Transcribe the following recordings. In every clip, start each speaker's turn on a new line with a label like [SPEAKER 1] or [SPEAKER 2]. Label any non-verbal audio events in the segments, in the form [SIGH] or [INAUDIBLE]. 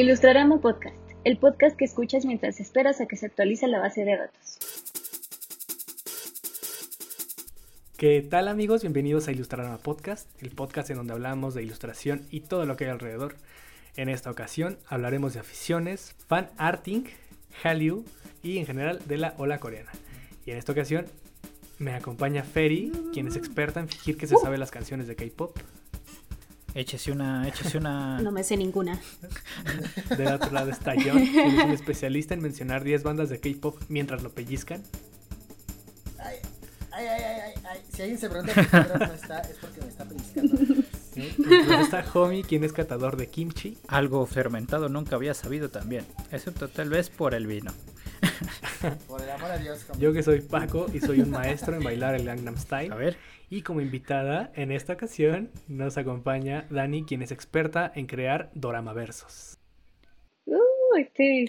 [SPEAKER 1] Ilustrarama Podcast, el podcast que escuchas mientras esperas a que se actualice la base de datos.
[SPEAKER 2] ¿Qué tal amigos? Bienvenidos a Ilustrarama Podcast, el podcast en donde hablamos de ilustración y todo lo que hay alrededor. En esta ocasión hablaremos de aficiones, fan arting, Hallyu y en general de la ola coreana. Y en esta ocasión me acompaña Ferry, quien es experta en fingir que se sabe las canciones de K-pop.
[SPEAKER 3] Échese una, échese una. [LAUGHS]
[SPEAKER 1] No me sé ninguna.
[SPEAKER 2] Del otro lado está John, quien es un especialista en mencionar 10 bandas de K-pop mientras lo pellizcan.
[SPEAKER 4] Ay, ay, ay, ay, ay. Si alguien se pregunta por qué no está, es porque me está pellizcando.
[SPEAKER 2] ¿sí? Está Homie, quien es catador de kimchi.
[SPEAKER 3] Algo fermentado nunca había sabido también, excepto tal vez por el vino.
[SPEAKER 4] Por el amor a Dios, como-
[SPEAKER 2] Yo que soy Paco y soy un maestro en bailar el Gangnam Style.
[SPEAKER 3] A ver,
[SPEAKER 2] Y como invitada en esta ocasión nos acompaña Dani, quien es experta en crear dorama versos.
[SPEAKER 1] Uh, sí.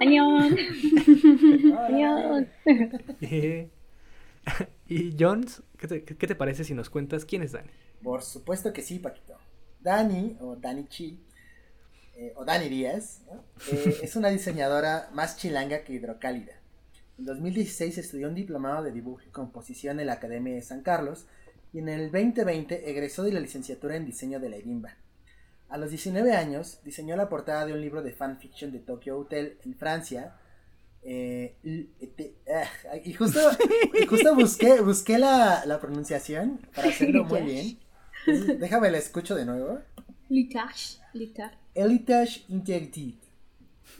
[SPEAKER 1] Añón. [LAUGHS] Añón. [LAUGHS]
[SPEAKER 2] y Jones, ¿qué te, qué te parece si nos cuentas quién es Dani?
[SPEAKER 4] Por supuesto que sí, Paquito. Dani, o Dani Chi, eh, o Dani Díaz, ¿no? Eh, [LAUGHS] es una diseñadora más chilanga que hidrocálida. En 2016 estudió un diplomado de dibujo y composición en la Academia de San Carlos y en el 2020 egresó de la licenciatura en diseño de la EDIMBA. A los 19 años diseñó la portada de un libro de fanfiction de Tokyo Hotel en Francia. eh, y, ah, y justo, y justo busqué, busqué la, la pronunciación para hacerlo muy [LAUGHS] bien. Déjame la escucho de nuevo.
[SPEAKER 1] Litash. Litash.
[SPEAKER 4] Elitage Interdit.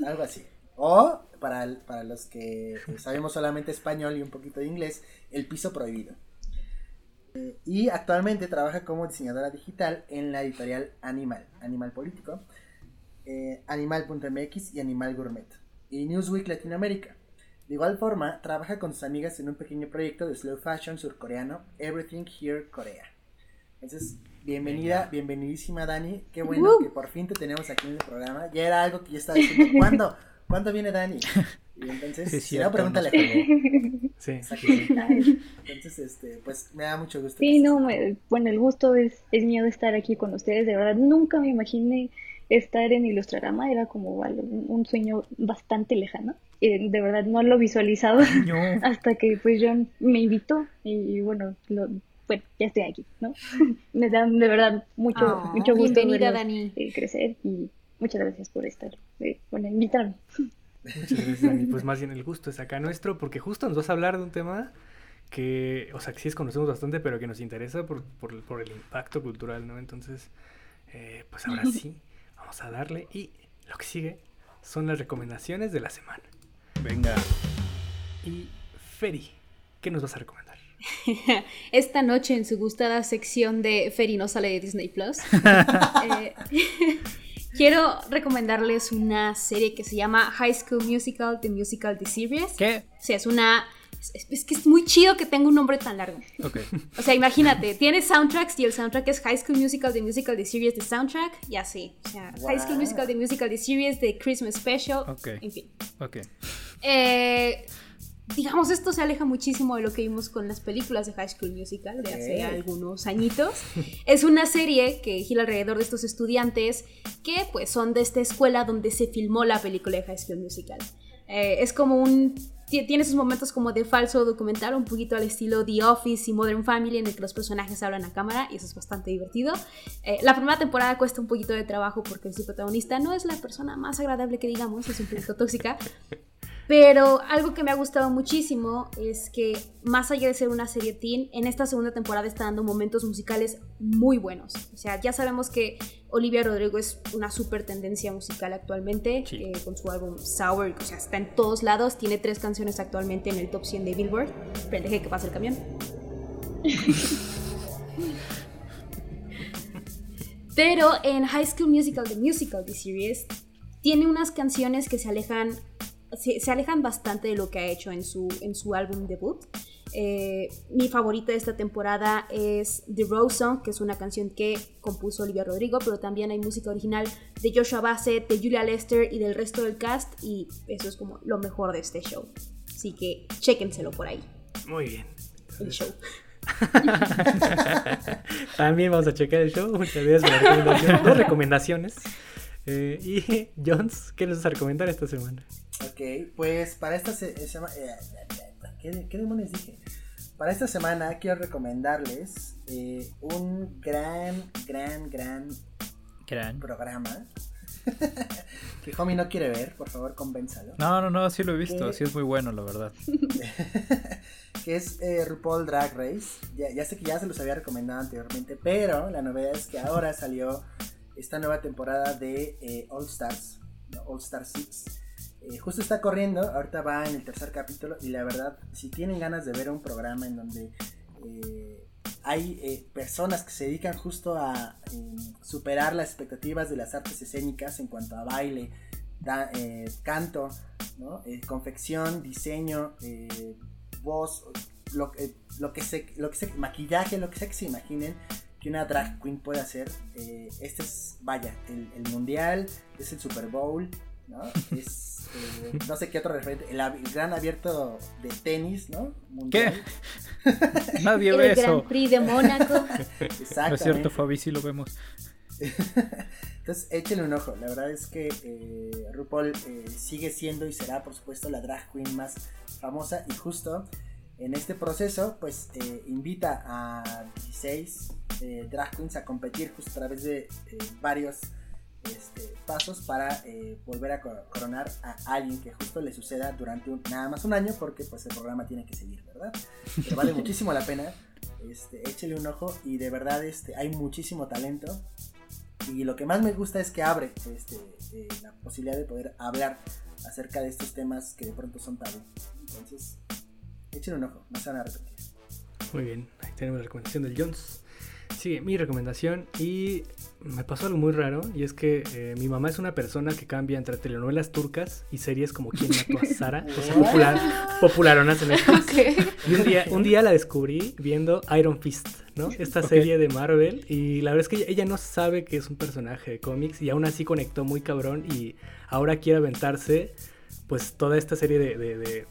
[SPEAKER 4] Algo así. O, para, para los que sabemos solamente español y un poquito de inglés, El Piso Prohibido. Y actualmente trabaja como diseñadora digital en la editorial Animal, Animal Político, eh, Animal.mx y Animal Gourmet, y Newsweek Latinoamérica. De igual forma, trabaja con sus amigas en un pequeño proyecto de slow fashion surcoreano, Everything Here Korea. Entonces, bienvenida, bienvenidísima Dani. Qué bueno
[SPEAKER 1] Uh.
[SPEAKER 4] que por fin te tenemos aquí en el programa. Ya era algo que yo estaba diciendo, [LAUGHS] ¿cuándo? ¿Cuándo viene Dani? [LAUGHS] Y entonces,
[SPEAKER 3] Sí,
[SPEAKER 4] si no, pregúntale Jaime. [LAUGHS]
[SPEAKER 2] Sí.
[SPEAKER 4] Entonces, este, pues me da mucho gusto.
[SPEAKER 1] Sí, no, me- bueno, el gusto es, es mío de estar aquí con ustedes. De verdad, nunca me imaginé estar en Ilustrarama. Era como un un sueño bastante lejano. Eh, de verdad, no lo visualizaba
[SPEAKER 3] no.
[SPEAKER 1] hasta que pues John me invitó y, bueno, lo- bueno, ya estoy aquí, ¿no? [LAUGHS] Me da de verdad mucho,
[SPEAKER 5] Ah,
[SPEAKER 1] mucho gusto
[SPEAKER 5] bienvenida, Dani.
[SPEAKER 1] eh, crecer y muchas gracias por estar, eh, bueno, invitarme.
[SPEAKER 2] Muchas gracias, Dani. Pues más bien el gusto es acá nuestro, porque justo nos vas a hablar de un tema que, o sea, que sí conocemos bastante, pero que nos interesa por, por, por el impacto cultural, ¿no? Entonces, eh, pues ahora [LAUGHS] sí, vamos a darle. Y lo que sigue son las recomendaciones de la semana.
[SPEAKER 3] Venga.
[SPEAKER 2] Y Feri, ¿qué nos vas a recomendar? [LAUGHS]
[SPEAKER 5] Esta noche en su gustada sección de Ferry no sale de Disney Plus. [LAUGHS] eh, [LAUGHS] quiero recomendarles una serie que se llama High School Musical, The Musical, The Series.
[SPEAKER 3] ¿Qué?
[SPEAKER 5] O sea, es una... Es, es que es muy chido que tenga un nombre tan largo.
[SPEAKER 3] Ok.
[SPEAKER 5] O sea, imagínate, tiene soundtracks y el soundtrack es High School Musical, The Musical, The Series, The Soundtrack, y así. O sea, High School
[SPEAKER 4] Wow.
[SPEAKER 5] Musical, The Musical, The Series, The Christmas Special,
[SPEAKER 3] Ok.
[SPEAKER 5] en fin.
[SPEAKER 3] Ok.
[SPEAKER 5] Eh, digamos, esto se aleja muchísimo de lo que vimos con las películas de High School Musical de hace algunos añitos. [LAUGHS] Es una serie que gira alrededor de estos estudiantes que pues son de esta escuela donde se filmó la película de High School Musical. Eh, es como un... ti- Tiene sus momentos como de falso documental, un poquito al estilo The Office y Modern Family, en el que los personajes hablan a cámara, y eso es bastante divertido. Eh, la primera temporada cuesta un poquito de trabajo porque su protagonista no es la persona más agradable que digamos, es un poquito tóxica, pero algo que me ha gustado muchísimo es que, más allá de ser una serie teen, en esta segunda temporada está dando momentos musicales muy buenos. O sea, ya sabemos que Olivia Rodrigo es una super tendencia musical actualmente,
[SPEAKER 3] Sí.
[SPEAKER 5] eh, con su álbum Sour, o sea, está en todos lados, tiene tres canciones actualmente en el top 100 de Billboard. Pero deje que pase el camión. [LAUGHS] Pero en High School Musical, The Musical, The Series, tiene unas canciones que se alejan, se, se alejan bastante de lo que ha hecho en su, en su álbum debut. Eh, mi favorita de esta temporada es The Rose Song, que es una canción que compuso Olivia Rodrigo, pero también hay música original de Joshua Bassett, de Julia Lester y del resto del cast, y eso es como lo mejor de este show. Así que chéquenselo por ahí,
[SPEAKER 2] Muy bien.
[SPEAKER 5] el show. [LAUGHS]
[SPEAKER 2] También vamos a checar el show. Muchas gracias por [LAUGHS] recomendaciones. Eh, y [LAUGHS] Jones, ¿qué nos vas a recomendar esta semana?
[SPEAKER 4] Ok, pues para esta semana... ¿qué, ¿Qué demonios dije? Para esta semana quiero recomendarles eh, un gran, gran, gran,
[SPEAKER 3] Gran.
[SPEAKER 4] programa [LAUGHS] que Homie no quiere ver, por favor convénzalo.
[SPEAKER 3] No, no, no, sí lo he visto,
[SPEAKER 4] ¿Qué?
[SPEAKER 3] sí es muy bueno, la verdad. [LAUGHS]
[SPEAKER 4] que es eh, RuPaul Drag Race. Ya, ya sé que ya se los había recomendado anteriormente, pero la novedad es que ahora salió esta nueva temporada de eh, All Stars. All Star 6. Eh, justo está corriendo, ahorita va en el tercer capítulo y la verdad, si tienen ganas de ver un programa en donde eh, hay eh, personas que se dedican justo a superar las expectativas de las artes escénicas en cuanto a baile, canto, confección, diseño, voz, lo, lo que se, lo que se, maquillaje, lo que sea que se imaginen que una drag queen puede hacer. eh, este es, vaya, el, el mundial, es el Super Bowl, ¿no? [LAUGHS] Es, eh, no sé qué otro referente, el, el gran abierto de tenis, ¿no? Mundial. [LAUGHS]
[SPEAKER 3] Nadie
[SPEAKER 5] El
[SPEAKER 3] ve
[SPEAKER 5] Grand
[SPEAKER 3] eso.
[SPEAKER 5] Prix de Mónaco. [LAUGHS]
[SPEAKER 3] No es cierto, Fabi, sí lo vemos.
[SPEAKER 4] Entonces échenle un ojo. La verdad es que eh, RuPaul eh, sigue siendo y será, por supuesto, la drag queen más famosa. Y justo en este proceso, pues eh, invita a 16 eh, drag queens a competir justo a través de eh, varios este, pasos para eh, volver a cor- coronar a alguien que justo le suceda durante un- nada más un año, porque pues el programa tiene que seguir, ¿verdad? Pero vale [LAUGHS] muchísimo la pena. Este, échele un ojo y de verdad este, hay muchísimo talento. Y lo que más me gusta es que abre este, eh, la posibilidad de poder hablar acerca de estos temas que de pronto son tabú. Entonces, échenle un ojo, no se van a arrepentir.
[SPEAKER 2] Muy bien, ahí tenemos la recomendación del Jones. Sigue mi recomendación y me pasó algo muy raro y es que eh, mi mamá es una persona que cambia entre telenovelas turcas y series como Quién mató a Sara, o sea, popular, [LAUGHS] popularonas en Netflix.
[SPEAKER 5] Ok.
[SPEAKER 2] Y un día, un día la descubrí viendo Iron Fist, ¿no? Esta serie de Marvel. Y la verdad es que ella, ella no sabe que es un personaje de cómics y aún así conectó muy cabrón y ahora quiere aventarse pues toda esta serie de... de- de,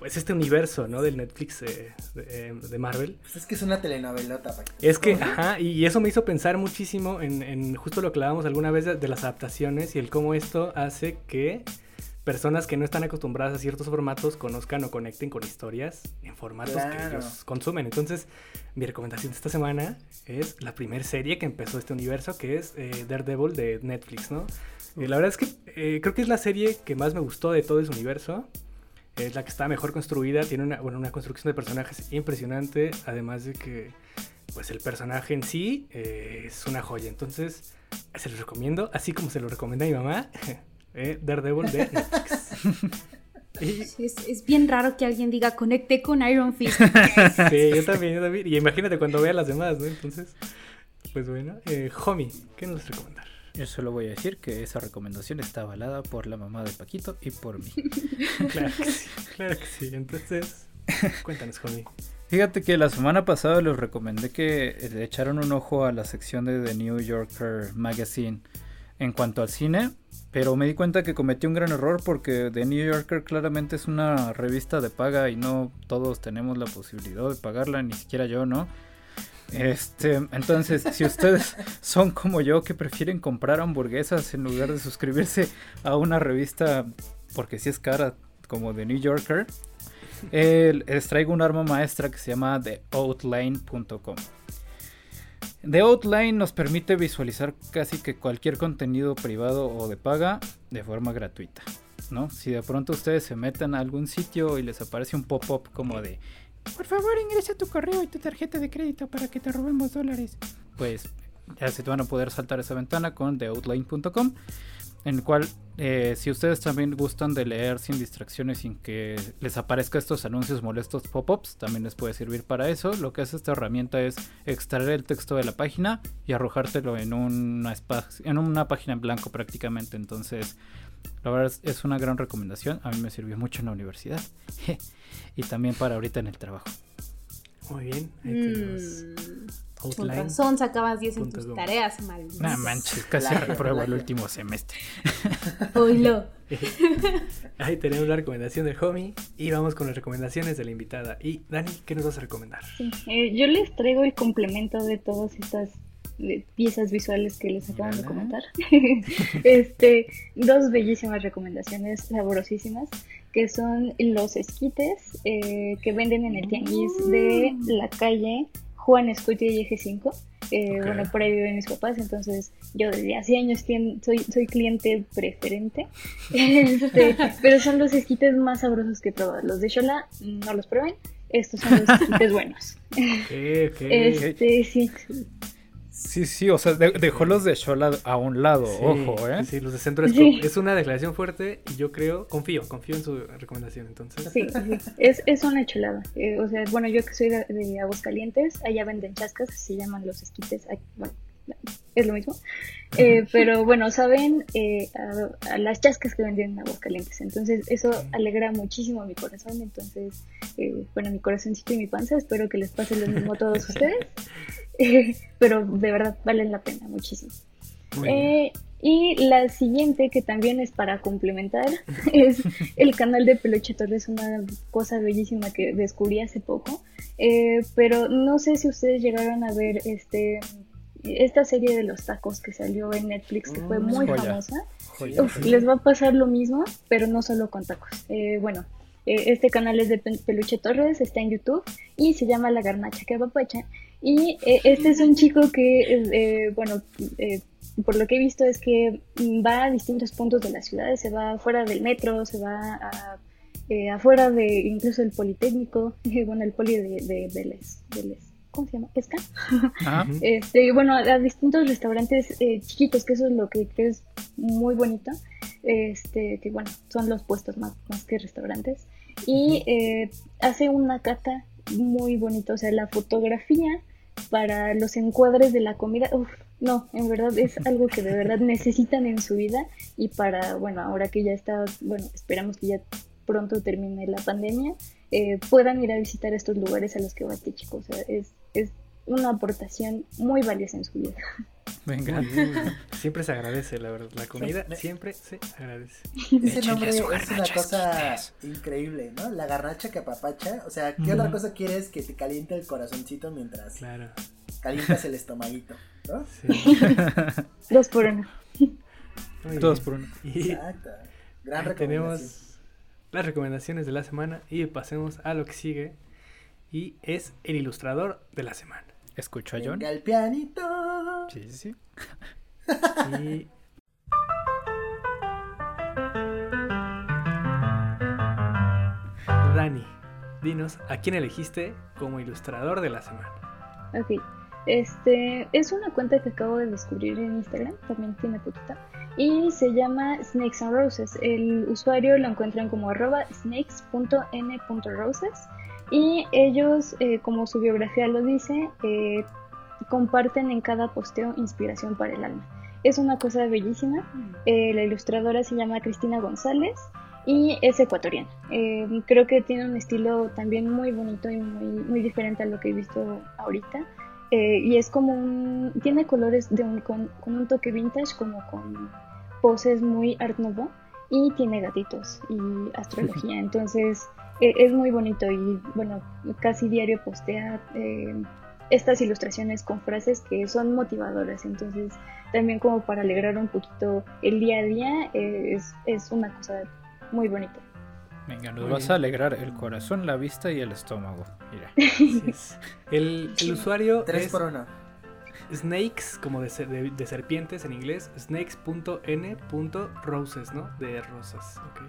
[SPEAKER 2] pues este universo, ¿no? Del Netflix eh, de, de Marvel.
[SPEAKER 4] Pues es que es una telenovelota, Paquito.
[SPEAKER 2] Es que, ajá, y eso me hizo pensar muchísimo en, en justo lo que hablábamos alguna vez de, de las adaptaciones y el cómo esto hace que personas que no están acostumbradas a ciertos formatos conozcan o conecten con historias en formatos que ellos consumen. Entonces, mi recomendación de esta semana es la primera serie que empezó este universo, que es eh, Daredevil de Netflix, ¿no? Eh, la verdad es que eh, creo que es la serie que más me gustó de todo ese universo. Es la que está mejor construida, tiene una, bueno, una construcción de personajes impresionante, además de que pues el personaje en sí eh, es una joya. Entonces, se los recomiendo, así como se lo recomienda mi mamá, [LAUGHS] eh, Daredevil de Netflix. [LAUGHS] Y-
[SPEAKER 5] Sí, Es, es bien raro que alguien diga conecté con Iron Fist. [LAUGHS]
[SPEAKER 2] sí, yo también, yo también. Y imagínate cuando vea las demás, ¿no? Entonces, pues bueno, eh, Homie, ¿qué nos recomendar?
[SPEAKER 3] Yo solo voy a decir que esa recomendación está avalada por la mamá de Paquito y por mí. [LAUGHS]
[SPEAKER 2] Claro que sí, claro que sí. Entonces, cuéntanos, Homie.
[SPEAKER 3] Fíjate que la semana pasada les recomendé que le echaran un ojo a la sección de The New Yorker Magazine en cuanto al cine, pero me di cuenta que cometí un gran error porque The New Yorker claramente es una revista de paga y no todos tenemos la posibilidad de pagarla, ni siquiera yo, ¿no? Este, entonces, si ustedes [LAUGHS] son como yo que prefieren comprar hamburguesas en lugar de suscribirse a una revista porque si es cara como The New Yorker, eh, les traigo un arma maestra que se llama theoutline.com. The Outline nos permite visualizar casi que cualquier contenido privado o de paga de forma gratuita. ¿no? Si de pronto ustedes se meten a algún sitio y les aparece un pop-up como de por favor ingresa tu correo y tu tarjeta de crédito para que te robemos dólares, pues ya se van a poder saltar esa ventana con theoutline.com en el cual eh, si ustedes también gustan de leer sin distracciones sin que les aparezca estos anuncios molestos pop-ups, también les puede servir para eso. Lo que hace esta herramienta es extraer el texto de la página y arrojártelo en una, en una página en blanco prácticamente. Entonces, la verdad es, una gran recomendación. A mí me sirvió mucho en la universidad [LAUGHS] y también para ahorita en el trabajo.
[SPEAKER 2] Muy bien, ahí tenemos
[SPEAKER 5] Mm, con
[SPEAKER 2] Outline.
[SPEAKER 5] razón sacabas 10 en tus
[SPEAKER 2] com.
[SPEAKER 5] tareas, malditos.
[SPEAKER 3] No manches, casi repruebo el último semestre. [LAUGHS] [LAUGHS]
[SPEAKER 5] Oílo.
[SPEAKER 2] Ahí tenemos la recomendación del Homie y vamos con las recomendaciones de la invitada. Y Dani, ¿qué nos vas a recomendar?
[SPEAKER 1] Sí, eh, yo les traigo el complemento de todas estas piezas visuales que les acabamos de comentar. [LAUGHS] este, dos bellísimas recomendaciones sabrosísimas que son los esquites eh, que venden en el tianguis de la calle Juan Escutia y Eje 5. Eh, Bueno, por ahí viven mis papás, entonces yo desde hace años soy, soy cliente preferente. [LAUGHS] Este, pero son los esquites más sabrosos que he probado. Los de Shola no los prueben, estos son los esquites [LAUGHS] buenos. Este, sí.
[SPEAKER 3] Sí, sí, o sea, dejó los de Shola a un lado, ojo, ¿eh?
[SPEAKER 2] Sí, los de Centro es, una declaración fuerte y yo creo, confío, confío en su recomendación, entonces.
[SPEAKER 1] Sí, es, es una cholada. Eh, o sea, bueno, yo que soy de, de, Aguascalientes, allá venden chascas, se llaman los esquites, bueno, es lo mismo. Eh, pero bueno, saben eh, a, las chascas que venden en Aguascalientes. Entonces, eso alegra muchísimo mi corazón. Entonces, bueno, mi corazoncito y mi panza, espero que les pase lo mismo a todos ustedes. [LAUGHS] pero de verdad valen la pena muchísimo. Eh, y la siguiente, que también es para complementar, [LAUGHS] es el canal de Peluche Torres, una cosa bellísima que descubrí hace poco. Eh, pero no sé si ustedes llegaron a ver este esta serie de los tacos que salió en Netflix, que fue mm, muy famosa. les va a pasar lo mismo, pero no solo con tacos. Eh, bueno, este canal es de Peluche Torres, está en YouTube y se llama La Garnacha que papacha. Y eh, este es un chico que, eh, bueno, eh, por lo que he visto es que va a distintos puntos de la ciudad, se va afuera del metro, se va a, afuera de incluso el Politécnico, [LAUGHS] bueno, el poli de, de Vélez, ¿cómo se llama? ¿Esca? [LAUGHS] este, bueno, a distintos restaurantes chiquitos, que eso es lo que creo es muy bonito, este, que bueno, son los puestos más, más que restaurantes, y hace una cata muy bonita, o sea, la fotografía para los encuadres de la comida, no, en verdad es [LAUGHS] algo que de verdad necesitan en su vida y para, bueno, ahora que ya está, bueno, esperamos que ya pronto termine la pandemia, eh, puedan ir a visitar estos lugares a los que va este chico. O sea, es, es una aportación muy valiosa en su vida.
[SPEAKER 2] Venga. siempre se agradece, la verdad. La comida siempre se agradece. [LAUGHS]
[SPEAKER 4] Ese nombre es una cosa increíble, ¿no? La garnacha que apapacha. O sea, ¿qué otra cosa quieres que te caliente el corazoncito mientras calientas el estomaguito? ¿no? Sí. [LAUGHS]
[SPEAKER 1] Dos por uno.
[SPEAKER 3] Dos por uno.
[SPEAKER 4] Exacto. Gran
[SPEAKER 2] Tenemos las recomendaciones de la semana y pasemos a lo que sigue. Y es el ilustrador de la semana.
[SPEAKER 3] ¿Escucho a John?
[SPEAKER 4] el pianito.
[SPEAKER 3] Sí, sí, sí.
[SPEAKER 2] y... Dani, dinos, ¿a quién elegiste como ilustrador de la semana?
[SPEAKER 1] Ok, este es una cuenta que acabo de descubrir en Instagram, también tiene poquita, y se llama Snakes and Roses. El usuario lo encuentran como arroba snakes.n.roses y ellos, eh, como su biografía lo dice, eh, comparten en cada posteo inspiración para el alma. Es una cosa bellísima. Eh, la ilustradora se llama Cristina González y es ecuatoriana. creo que tiene un estilo también muy bonito y muy, muy diferente a lo que he visto ahorita. y es como un. Tiene colores de un, con, con, un toque vintage, como con poses muy art nouveau. Y tiene gatitos y astrología. [LAUGHS] Entonces es muy bonito y bueno, casi diario postea eh, estas ilustraciones con frases que son motivadoras, entonces también como para alegrar un poquito el día a día eh, es, es, una cosa muy bonita.
[SPEAKER 3] Venga, nos vas a alegrar el corazón, la vista y el estómago. Mira. [LAUGHS]
[SPEAKER 2] el, el, usuario
[SPEAKER 4] Tres por uno.
[SPEAKER 2] Snakes, como de, de, serpientes en inglés, snakes.n.roses, ¿no? De rosas, ok.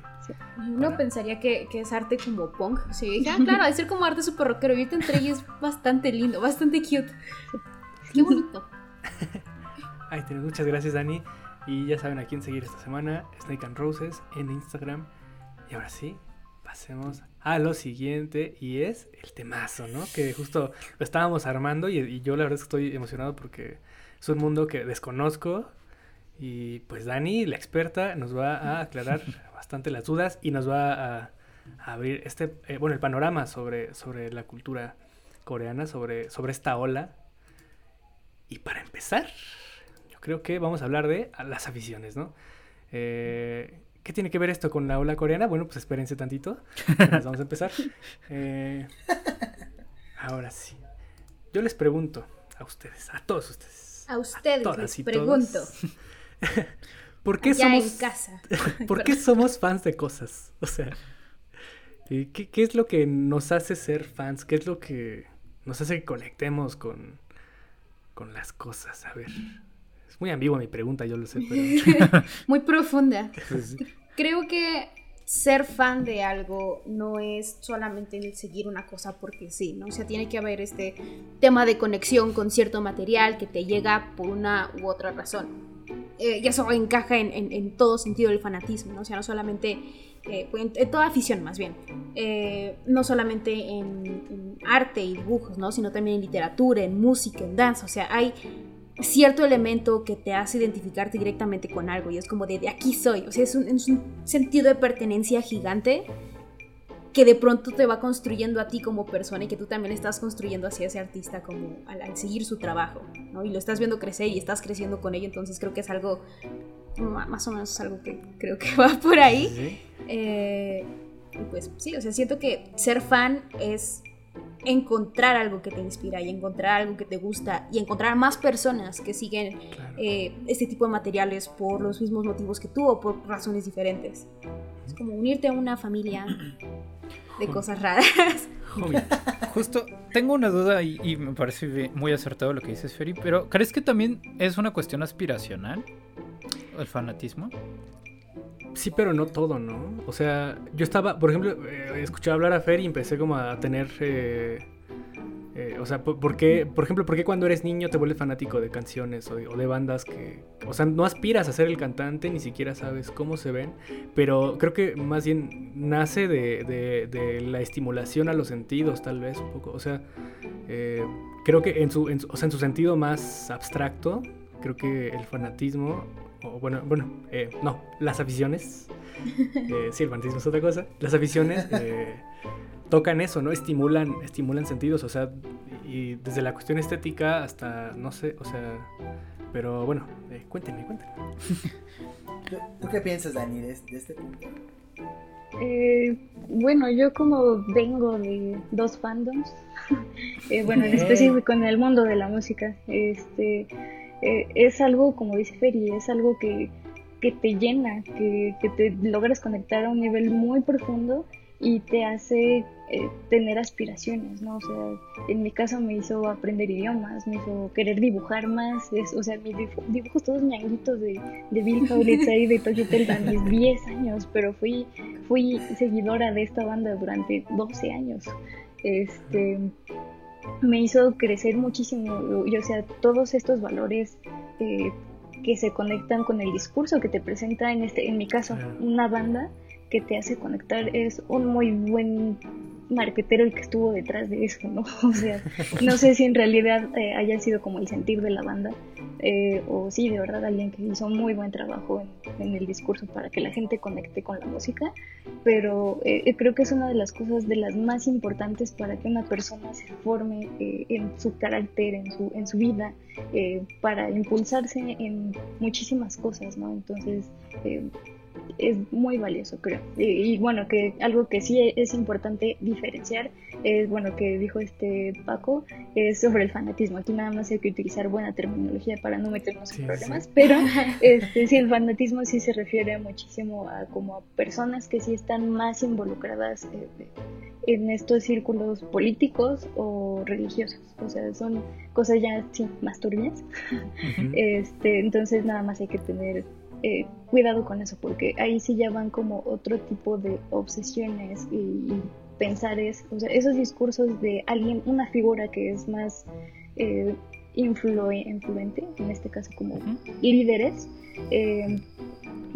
[SPEAKER 5] Uno pensaría que, que, es arte como punk. Sí, [LAUGHS] ah, claro, es ser como arte super rockero. Y entre ellos es bastante lindo, bastante cute. Qué bonito. [LAUGHS]
[SPEAKER 2] Ay, muchas gracias, Dani. Y ya saben a quién seguir esta semana: Snake and Roses en Instagram. Y ahora sí, pasemos a lo siguiente y es el temazo, ¿no? Que justo lo estábamos armando y, yo la verdad es que estoy emocionado porque es un mundo que desconozco y pues Dani, la experta, nos va a aclarar [LAUGHS] bastante las dudas y nos va a, abrir este, eh, bueno, el panorama sobre, sobre la cultura coreana, sobre, sobre esta ola. Y para empezar, yo creo que vamos a hablar de las aficiones, ¿no? Eh, ¿Qué tiene que ver esto con la ola coreana? Bueno, pues espérense tantito. vamos a empezar. [LAUGHS] Eh, ahora sí. Yo les pregunto a ustedes, a todos ustedes.
[SPEAKER 5] A ustedes
[SPEAKER 2] todas
[SPEAKER 5] les
[SPEAKER 2] y
[SPEAKER 5] pregunto.
[SPEAKER 2] todos. [LAUGHS] ¿Por qué somos
[SPEAKER 5] en casa. [LAUGHS]
[SPEAKER 2] ¿Por qué somos fans de cosas? O sea, ¿qué, qué es lo que nos hace ser fans? ¿Qué es lo que nos hace que conectemos con, con las cosas? A ver, muy ambigua mi pregunta, yo lo sé, pero... [LAUGHS] [LAUGHS]
[SPEAKER 5] Muy profunda.
[SPEAKER 3] Pues,
[SPEAKER 5] Creo que ser fan de algo no es solamente el seguir una cosa porque sí, ¿no? O sea, tiene que haber este tema de conexión con cierto material que te llega por una u otra razón. Eh, y eso encaja en, en- en todo sentido del fanatismo, ¿no? O sea, no solamente, eh, en, en toda afición más bien, Eh, no solamente en, en arte y dibujos, ¿no? Sino también en literatura, en música, en danza, o sea, hay cierto elemento que te hace identificarte directamente con algo y es como de, de aquí soy, o sea, es un, es un sentido de pertenencia gigante que de pronto te va construyendo a ti como persona y que tú también estás construyendo hacia ese artista como al, al seguir su trabajo, ¿no? Y lo estás viendo crecer y estás creciendo con ello, entonces creo que es algo, más o menos es algo que creo que [LAUGHS] va por ahí.
[SPEAKER 2] Sí.
[SPEAKER 5] Eh, y pues sí, o sea, siento que ser fan es encontrar algo que te inspira y encontrar algo que te gusta y encontrar más personas que siguen
[SPEAKER 2] Claro.
[SPEAKER 5] eh, este tipo de materiales por los mismos motivos que tú o por razones diferentes. Es como unirte a una familia [CLEARS THROAT] de cosas raras.
[SPEAKER 2] Homie.
[SPEAKER 3] Justo, tengo una duda y, y me parece muy acertado lo que dices, Ferry, pero ¿crees que también es una cuestión aspiracional? ¿El fanatismo?
[SPEAKER 2] Sí, pero no todo, ¿no? O sea, yo estaba, por ejemplo, eh, escuché hablar a Fer y empecé como a tener... eh, eh, o sea, por, por qué, ejemplo, ¿por qué cuando eres niño te vuelves fanático de canciones o de, bandas que... O sea, no aspiras a ser el cantante, ni siquiera sabes cómo se ven, pero creo que más bien nace de, de- de la estimulación a los sentidos, tal vez, un poco. O sea, eh, creo que en su- o sea, en su sentido más abstracto, creo que el fanatismo, o bueno, bueno, eh, no, las aficiones, eh, [LAUGHS] sí, el fanatismo es otra cosa, las aficiones eh, tocan eso, ¿no? Estimulan, estimulan sentidos, o sea, y desde la cuestión estética hasta, no sé, o sea, pero bueno, eh, cuéntenme, cuéntenme.
[SPEAKER 4] ¿Tú, [LAUGHS] tú qué piensas, Dani, de, de este punto?
[SPEAKER 1] Eh, bueno, yo como vengo de dos fandoms, [LAUGHS] eh, bueno, en específico en el mundo de la música, este, eh, es algo, como dice Ferry, es algo que, que te llena, que, que te logras conectar a un nivel muy profundo y te hace eh, tener aspiraciones, ¿no? O sea, en mi caso me hizo aprender idiomas, me hizo querer dibujar más, es- o sea, mis dibu- dibujos todos ñanguitos de, de Bill [LAUGHS] Kaulitz ahí de Tokyo a mis 10 años, pero fui fui seguidora de esta banda durante 12 años. Este me hizo crecer muchísimo, y, o sea, todos estos valores eh, que se conectan con el discurso que te presenta en este, en mi caso, una banda que te hace conectar es un muy buen marquetero el que estuvo detrás de eso, ¿no? [LAUGHS] O sea, no sé si en realidad eh, haya sido como el sentir de la banda, eh, o sí, de verdad alguien que hizo muy buen trabajo en, el discurso para que la gente conecte con la música, pero eh, creo que es una de las cosas de las más importantes para que una persona se forme eh, en su carácter, en su, en su vida, eh, para impulsarse en muchísimas cosas, ¿no? Entonces, eh, es muy valioso, creo. Y, y bueno, que algo que sí es importante diferenciar es, bueno, que dijo este Paco, es sobre el fanatismo. Aquí nada más hay que utilizar buena terminología para no meternos
[SPEAKER 2] Sí,
[SPEAKER 1] en
[SPEAKER 2] sí.
[SPEAKER 1] problemas, pero [LAUGHS] este, sí, el fanatismo sí se refiere muchísimo a como a personas que sí están más involucradas eh, en estos círculos políticos o religiosos. O sea, son cosas ya sí, más turbias. [LAUGHS] Este, entonces nada más hay que tener eh, cuidado con eso, porque ahí sí ya van como otro tipo de obsesiones y, y pensares, o sea, esos discursos de alguien, una figura que es más eh, influ- influente, en este caso como líderes, eh,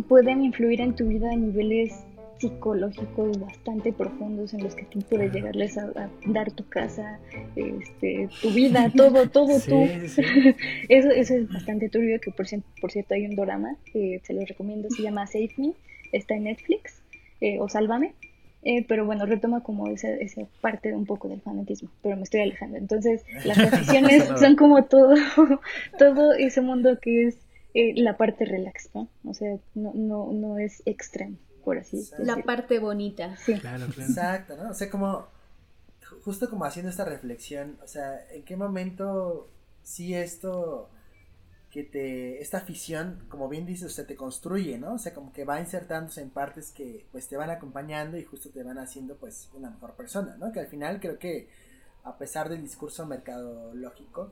[SPEAKER 1] pueden influir en tu vida a niveles psicológicos bastante profundos en los que tú puedes llegarles a, a dar tu casa, este, tu vida, [LAUGHS] todo, todo
[SPEAKER 2] Sí,
[SPEAKER 1] tú.
[SPEAKER 2] sí. [LAUGHS]
[SPEAKER 1] Eso, eso es bastante turbio, que por, cierto hay un drama que se los recomiendo, se llama Save Me, está en Netflix, eh, o Sálvame, eh, pero bueno, retoma como esa, esa parte un poco del fanatismo, pero me estoy alejando. Entonces, las [LAUGHS] aficiones son como todo, todo ese mundo que es eh, la parte relax, ¿no? O sea, no, no, no es extremo, por así decirlo.
[SPEAKER 5] La parte bonita.
[SPEAKER 1] Sí.
[SPEAKER 2] Claro, claro.
[SPEAKER 4] Exacto, ¿no? O sea, como, ju- justo como haciendo esta reflexión, o sea, ¿en qué momento sí esto que te, esta afición, como bien dices, se te construye, ¿no? O sea, como que va insertándose en partes que pues te van acompañando y justo te van haciendo pues una mejor persona, ¿no? Que al final creo que a pesar del discurso mercadológico,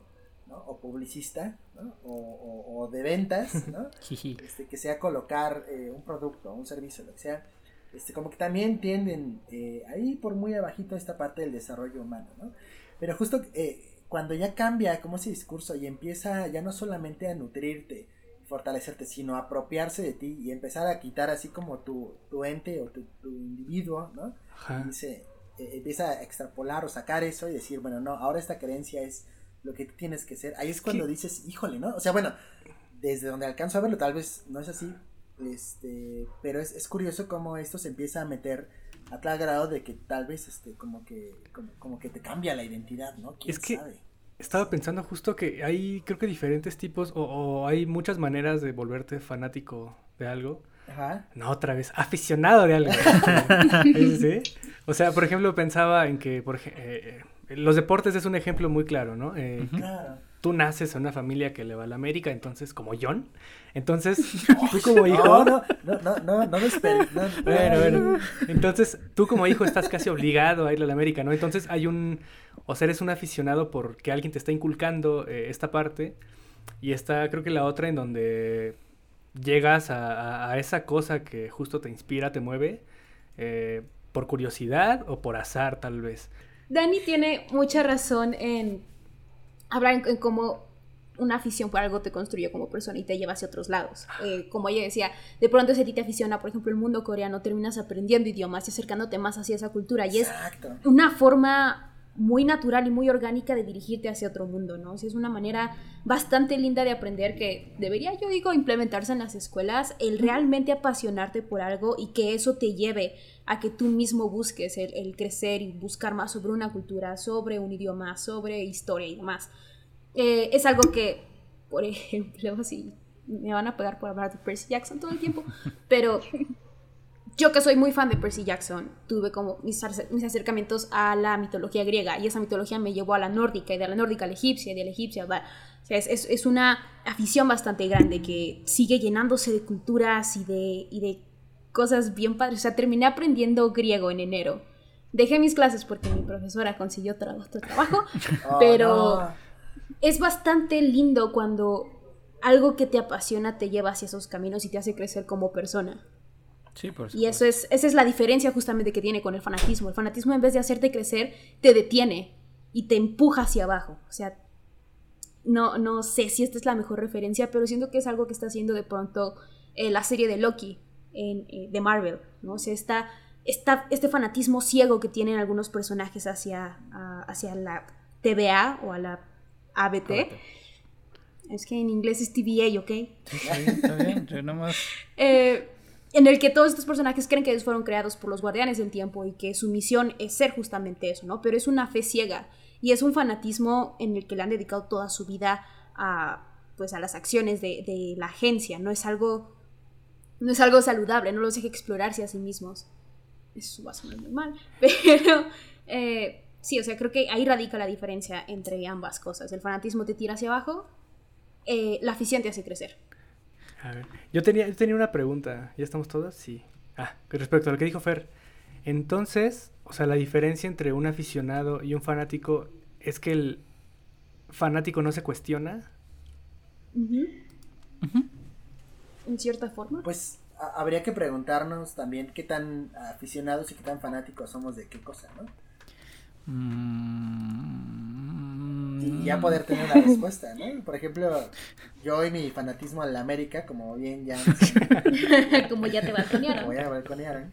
[SPEAKER 4] ¿no? O publicista, ¿no? O, de ventas, ¿no? [LAUGHS] este, que sea colocar eh, un producto, un servicio, lo que sea, este, como que también tienden eh, ahí por muy abajito esta parte del desarrollo humano, ¿no? Pero justo eh, cuando ya cambia como ese discurso y empieza ya no solamente a nutrirte, fortalecerte, sino a apropiarse de ti y empezar a quitar así como tu, tu ente o tu, individuo, ¿no? Y se eh, empieza a extrapolar o sacar eso y decir, bueno, no, ahora esta creencia es lo que tienes que ser. Ahí es cuando dices, híjole, ¿no? O sea, bueno, desde donde alcanzo a verlo, tal vez no es así, este, pero es, es curioso cómo esto se empieza a meter a tal grado de que tal vez este como que como, que te cambia la identidad, ¿no?
[SPEAKER 2] es que Estaba pensando justo que hay creo que diferentes tipos o, hay muchas maneras de volverte fanático de algo. Ajá. No, otra vez, aficionado de algo. [LAUGHS] [LAUGHS] ¿Sí? O sea, por ejemplo, pensaba en que por, eh, eh, los deportes es un ejemplo muy claro, ¿no? Eh, claro tú naces en una familia que le va a la América, entonces, como John. Entonces, [LAUGHS] [LAUGHS] tú como hijo.
[SPEAKER 4] No, no, no, no, no, no, [LAUGHS]
[SPEAKER 2] Bueno, bueno. Entonces, tú como hijo estás casi obligado a ir a la América, ¿no? Entonces, hay un. O sea, eres un aficionado porque alguien te está inculcando eh, esta parte. Y está, creo que la otra en donde llegas a, esa cosa que justo te inspira, te mueve, eh, por curiosidad o por azar, tal vez.
[SPEAKER 5] Dani tiene mucha razón en hablar en, cómo una afición por algo te construye como persona y te lleva hacia otros lados. Eh, como ella decía, de pronto si a ti te aficiona, por ejemplo, el mundo coreano, terminas aprendiendo idiomas y acercándote más hacia esa cultura. Y es una forma muy natural y muy orgánica de dirigirte hacia otro mundo, ¿no? es una manera bastante linda de aprender que debería, yo digo, implementarse en las escuelas, el realmente apasionarte por algo y que eso te lleve a que tú mismo busques el, crecer y buscar más sobre una cultura, sobre un idioma, sobre historia y demás. Eh, es algo que, por [LAUGHS] ejemplo, si me van a pegar por hablar de Percy Jackson todo el tiempo, [LAUGHS] pero yo que soy muy fan de Percy Jackson, tuve como mis, acercamientos a la mitología griega y esa mitología me llevó a la nórdica y de la nórdica a la egipcia y de la egipcia a o sea, es, es, una afición bastante grande que sigue llenándose de culturas y de, y de cosas bien padres. O sea, terminé aprendiendo griego en enero. Dejé mis clases porque mi profesora consiguió otro trabajo, [LAUGHS] oh, pero es bastante lindo cuando algo que te apasiona te lleva hacia esos caminos y te hace crecer como persona.
[SPEAKER 3] Sí, por
[SPEAKER 5] y eso es, esa es la diferencia justamente que tiene con el fanatismo. El fanatismo en vez de hacerte crecer, te detiene y te empuja hacia abajo. O sea, no, no sé si esta es la mejor referencia, pero siento que es algo que está haciendo de pronto eh, la serie de Loki en, eh, de Marvel, ¿no? O sea, está, este fanatismo ciego que tienen algunos personajes hacia, hacia la TVA o a la ABT. Es que en inglés es TVA, ¿ok?
[SPEAKER 3] Sí, está bien, yo nomás... [LAUGHS]
[SPEAKER 5] Eh, en el que todos estos personajes creen que ellos fueron creados por los guardianes del tiempo y que su misión es ser justamente eso, ¿no? Pero es una fe ciega y es un fanatismo en el que le han dedicado toda su vida a, pues, a las acciones de, de la agencia, no es algo no es algo saludable, no los deja explorarse a sí mismos. Eso va a sonar muy mal, [LAUGHS] pero eh, sí, o sea, creo que ahí radica la diferencia entre ambas cosas. El fanatismo te tira hacia abajo, eh, la afición te hace crecer.
[SPEAKER 2] A ver, yo tenía, yo tenía una pregunta, ¿ya estamos todos? Sí. Ah, respecto a lo que dijo Fer. Entonces, o sea, la diferencia entre un aficionado y un fanático es que el fanático no se cuestiona
[SPEAKER 5] en cierta forma.
[SPEAKER 4] Pues habría que preguntarnos también qué tan aficionados y qué tan fanáticos somos de qué cosa, ¿no? Mm. Y ya poder tener una respuesta, ¿no? Por ejemplo, yo y mi fanatismo a la América, como bien ya... [LAUGHS]
[SPEAKER 5] como ya te balconearon.
[SPEAKER 4] Como ya balconearon.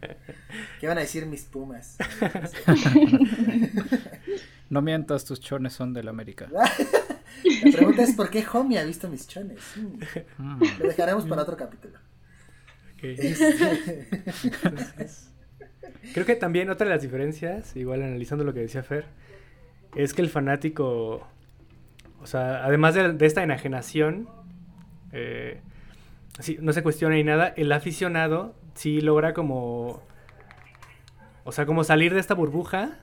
[SPEAKER 4] ¿Qué van a decir mis pumas?
[SPEAKER 3] no mientas, tus chones son del América. [LAUGHS]
[SPEAKER 4] La pregunta es: ¿por qué Homie ha visto mis chones? Mm. Lo dejaremos para otro capítulo. [LAUGHS]
[SPEAKER 2] creo que también otra de las diferencias, igual analizando lo que decía Fer, es que el fanático, o sea, además de, esta enajenación, eh, no se cuestiona ni nada, el aficionado sí logra como, o sea, como salir de esta burbuja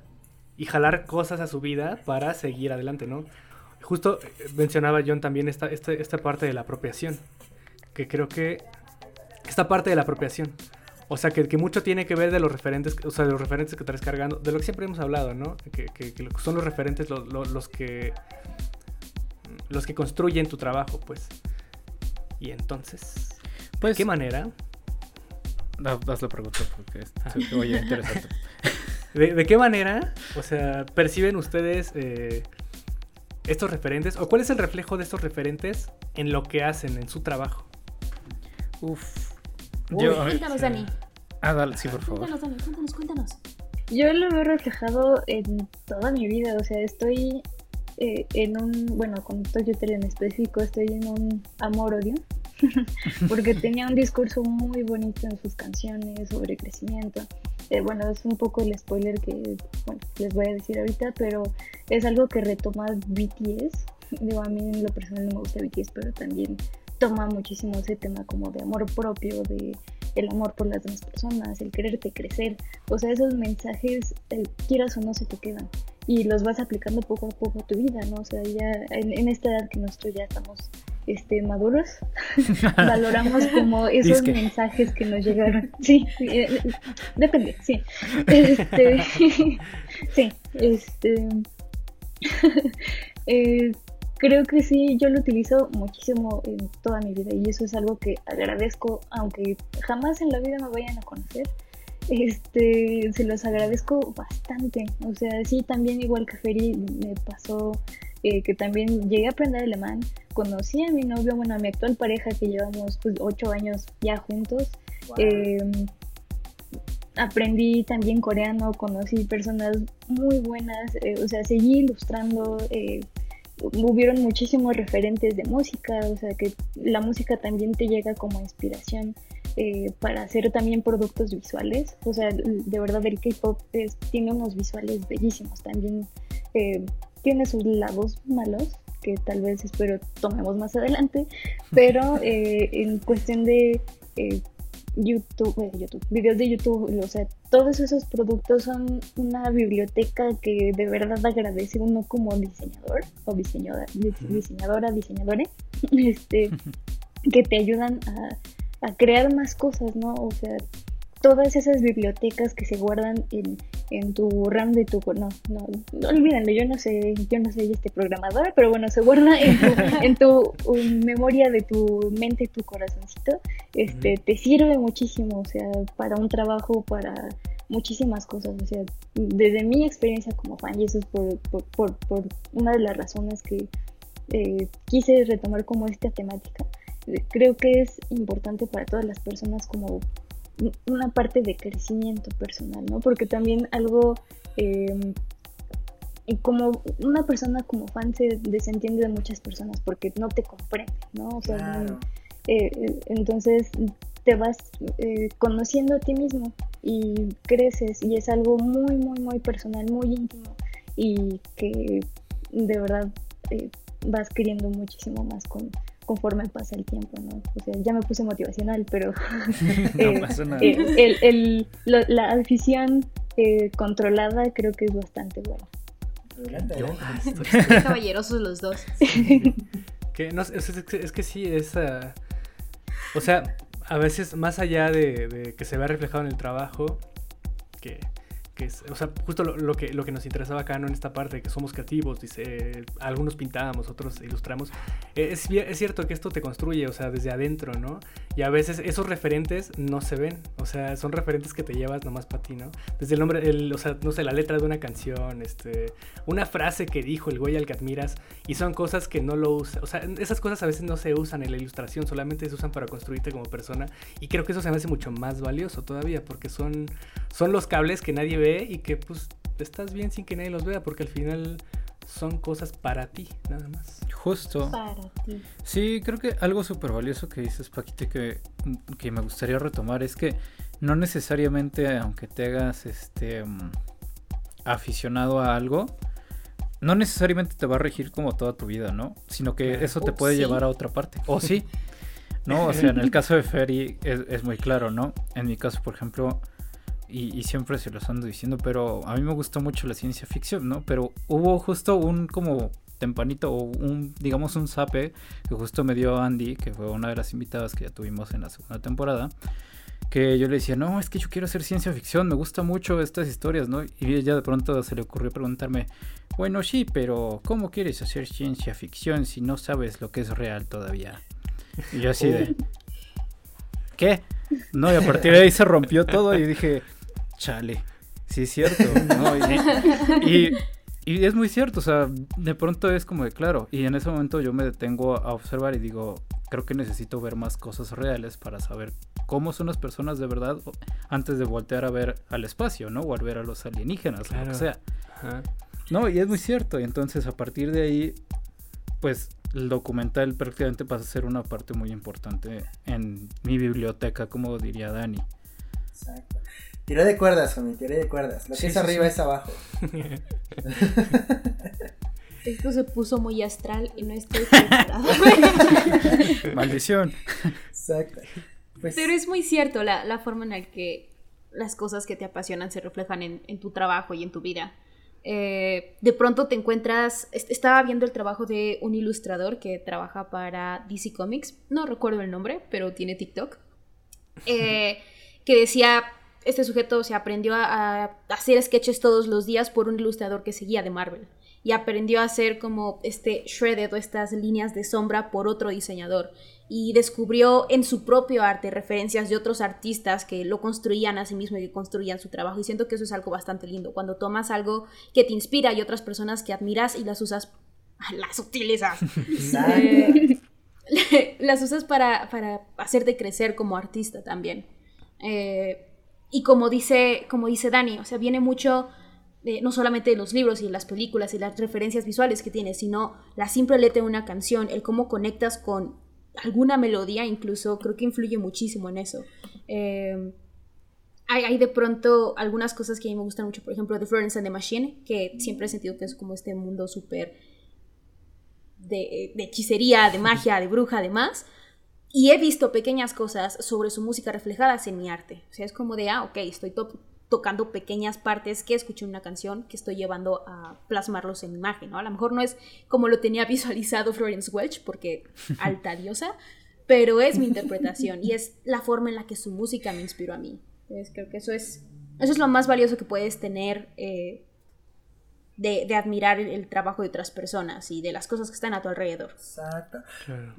[SPEAKER 2] y jalar cosas a su vida para seguir adelante, ¿no? Justo eh, mencionaba John también esta, esta, esta parte de la apropiación, que creo que esta parte de la apropiación, o sea, que, que, mucho tiene que ver de los referentes, o sea, de los referentes que estás cargando, de lo que siempre hemos hablado, ¿no? Que, que, que son los referentes los, los, los, que los que construyen tu trabajo, pues. Y entonces, pues, ¿de qué manera?
[SPEAKER 3] Haz la pregunta porque se oye interesante. [LAUGHS]
[SPEAKER 2] ¿De, ¿De, qué manera, o sea, perciben ustedes eh, estos referentes? ¿O cuál es el reflejo de estos referentes en lo que hacen, en su trabajo?
[SPEAKER 3] Uf.
[SPEAKER 5] Yo, cuéntanos, Dani.
[SPEAKER 3] Ah, dale, sí, por favor.
[SPEAKER 5] Cuéntanos, Dani, cuéntanos, cuéntanos.
[SPEAKER 1] Yo lo veo reflejado en toda mi vida, o sea, estoy eh, en un, bueno, con Hotel en específico, estoy en un amor-odio, [LAUGHS] porque tenía un discurso muy bonito en sus canciones sobre crecimiento. Eh, bueno, es un poco el spoiler que bueno, les voy a decir ahorita, pero es algo que retoma BTS. Digo, a mí en lo personal no me gusta BTS, pero también toma muchísimo ese tema como de amor propio, de el amor por las demás personas, el quererte crecer. O sea, esos mensajes, eh, quieras o no, se te quedan. Y los vas aplicando poco a poco a tu vida, ¿no? O sea, ya en, en esta edad que nosotros ya estamos este, maduros, [LAUGHS] valoramos como esos mensajes que nos llegaron. Sí, eh, depende, sí. Este, [LAUGHS] sí, este. [LAUGHS] eh, creo que sí, yo lo utilizo muchísimo en toda mi vida y eso es algo que agradezco, aunque jamás en la vida me vayan a conocer. Este, se los agradezco bastante. O sea, sí, también igual que Feri me pasó eh, que también llegué a aprender alemán. Conocí a mi novio, bueno, a mi actual pareja que llevamos pues, ocho años ya juntos. Eh, aprendí también coreano, conocí personas muy buenas, eh, o sea, seguí ilustrando, eh, hubieron muchísimos referentes de música, o sea que la música también te llega como inspiración eh, para hacer también productos visuales, o sea, de verdad el K-Pop tiene unos visuales bellísimos, también eh, tiene sus lados malos, que tal vez espero tomemos más adelante, [LAUGHS] pero eh, en cuestión de YouTube, eh, YouTube, videos de YouTube, o sea, todos esos productos son una biblioteca que de verdad agradece uno como diseñador o diseñadora, diseñadora, diseñadores, [LAUGHS] este, [LAUGHS] que te ayudan a, a crear más cosas, ¿no? O sea, todas esas bibliotecas que se guardan en, en tu RAM de tu no, no, no olvídenlo, yo no sé, yo no soy este programador, pero bueno, se guarda en tu, [LAUGHS] en tu memoria de tu mente, tu corazoncito, este, te sirve muchísimo, o sea, para un trabajo, para muchísimas cosas, o sea, desde mi experiencia como fan, y eso es por, por, por, una de las razones que eh, quise retomar como esta temática, creo que es importante para todas las personas como una parte de crecimiento personal, ¿no? Porque también algo, eh, como una persona como fan se desentiende de muchas personas porque no te comprende, ¿no? O sea, eh, entonces te vas eh, conociendo a ti mismo y creces y es algo muy, muy, muy personal, muy íntimo y que de verdad eh, vas queriendo muchísimo más con, conforme pasa el tiempo, ¿no? O sea, ya me puse motivacional, pero [LAUGHS] [LAUGHS] eh, El, el, la afición eh, controlada creo que es bastante buena.
[SPEAKER 5] caballerosos los dos. [LAUGHS]
[SPEAKER 2] que, no, es, es, que sí, es... Uh, o sea, a veces más allá de, de, que se vea reflejado en el trabajo, que o sea, justo lo, que, nos interesaba acá, ¿no? En esta parte, que somos creativos, dice, algunos pintamos, otros ilustramos. Eh, es, es, cierto que esto te construye, o sea, desde adentro, ¿no? Y a veces esos referentes no se ven, o sea, son referentes que te llevas nomás para ti, ¿no? Desde el nombre, el, o sea, no sé, la letra de una canción, este, una frase que dijo el güey al que admiras, y son cosas que no lo usa, o sea, esas cosas a veces no se usan en la ilustración, solamente se usan para construirte como persona, y creo que eso se me hace mucho más valioso todavía, porque son, son los cables que nadie ve y que pues estás bien sin que nadie los vea porque al final son cosas para ti, nada más.
[SPEAKER 3] Justo.
[SPEAKER 5] Para ti.
[SPEAKER 3] Sí, creo que algo súper valioso que dices, Paquite, que, que me gustaría retomar es que no necesariamente, aunque te hagas este mm, aficionado a algo, no necesariamente te va a regir como toda tu vida, ¿no? Sino que eso te puede llevar a otra parte. O sí. [LAUGHS] ¿No? O sea, en el caso de Ferry es, es muy claro, ¿no? En mi caso, por ejemplo, y, siempre se los ando diciendo, pero a mí me gustó mucho la ciencia ficción, ¿no? Pero hubo justo un como tempanito o un, digamos, un zape que justo me dio Andy, que fue una de las invitadas que ya tuvimos en la segunda temporada. Que yo le decía, no, es que yo quiero hacer ciencia ficción, me gusta mucho estas historias, ¿no? Y ella de pronto se le ocurrió preguntarme, bueno, sí, pero ¿cómo quieres hacer ciencia ficción si no sabes lo que es real todavía? Y yo así de, [LAUGHS] ¿qué? No, y a partir de ahí se rompió todo y dije, chale, sí es cierto. ¿no? Y, y, es muy cierto, o sea, de pronto es como de claro. Y en ese momento yo me detengo a observar y digo, creo que necesito ver más cosas reales para saber cómo son las personas de verdad antes de voltear a ver al espacio, ¿no? O a ver a los alienígenas, lo que sea. No, y es muy cierto. Y entonces a partir de ahí, pues el documental prácticamente pasa a ser una parte muy importante en mi biblioteca, como diría Dani.
[SPEAKER 4] Exacto. Tiré de cuerdas, homie, tiré de cuerdas. Lo que es arriba es abajo. [LAUGHS]
[SPEAKER 5] Esto se puso muy astral y no estoy [LAUGHS] preparado.
[SPEAKER 3] Maldición.
[SPEAKER 4] Exacto.
[SPEAKER 5] Pues Pero es muy cierto la, la, forma en la que las cosas que te apasionan se reflejan en, en tu trabajo y en tu vida. Eh, de pronto te encuentras, estaba viendo el trabajo de un ilustrador que trabaja para DC Comics, no recuerdo el nombre, pero tiene TikTok, [LAUGHS] eh, que decía, este sujeto se aprendió a, hacer sketches todos los días por un ilustrador que seguía de Marvel y aprendió a hacer como este shredded o estas líneas de sombra por otro diseñador y descubrió en su propio arte referencias de otros artistas que lo construían a sí mismo y que construían su trabajo. Y siento que eso es algo bastante lindo, cuando tomas algo que te inspira y otras personas que admiras y las usas, [LAUGHS] las utilizas. [LAUGHS] [LAUGHS] Eh, las usas para, para, hacerte crecer como artista también. Eh, y como dice, como dice Dani, o sea, viene mucho... no solamente de los libros y las películas y las referencias visuales que tienes, sino la simple letra de una canción, el cómo conectas con alguna melodía incluso, creo que influye muchísimo en eso. Em, hay, de pronto algunas cosas que a mí me gustan mucho, por ejemplo, The Florence and the Machine, que siempre he sentido que es como este mundo súper de, de, hechicería, de magia, de bruja, además. Y he visto pequeñas cosas sobre su música reflejadas en mi arte. O sea, es como de, ah, ok, estoy tocando pequeñas partes que escuché en una canción que estoy llevando a plasmarlos en imagen, ¿no? A lo mejor no es como lo tenía [LAUGHS] visualizado Florence Welch, porque [LAUGHS] alta diosa, pero es mi interpretación y es la forma en la que su música me inspiró a mí. Entonces creo que eso es, eso es lo más valioso que puedes tener eh, de, admirar el, trabajo de otras personas y de las cosas que están a tu alrededor.
[SPEAKER 4] Exacto.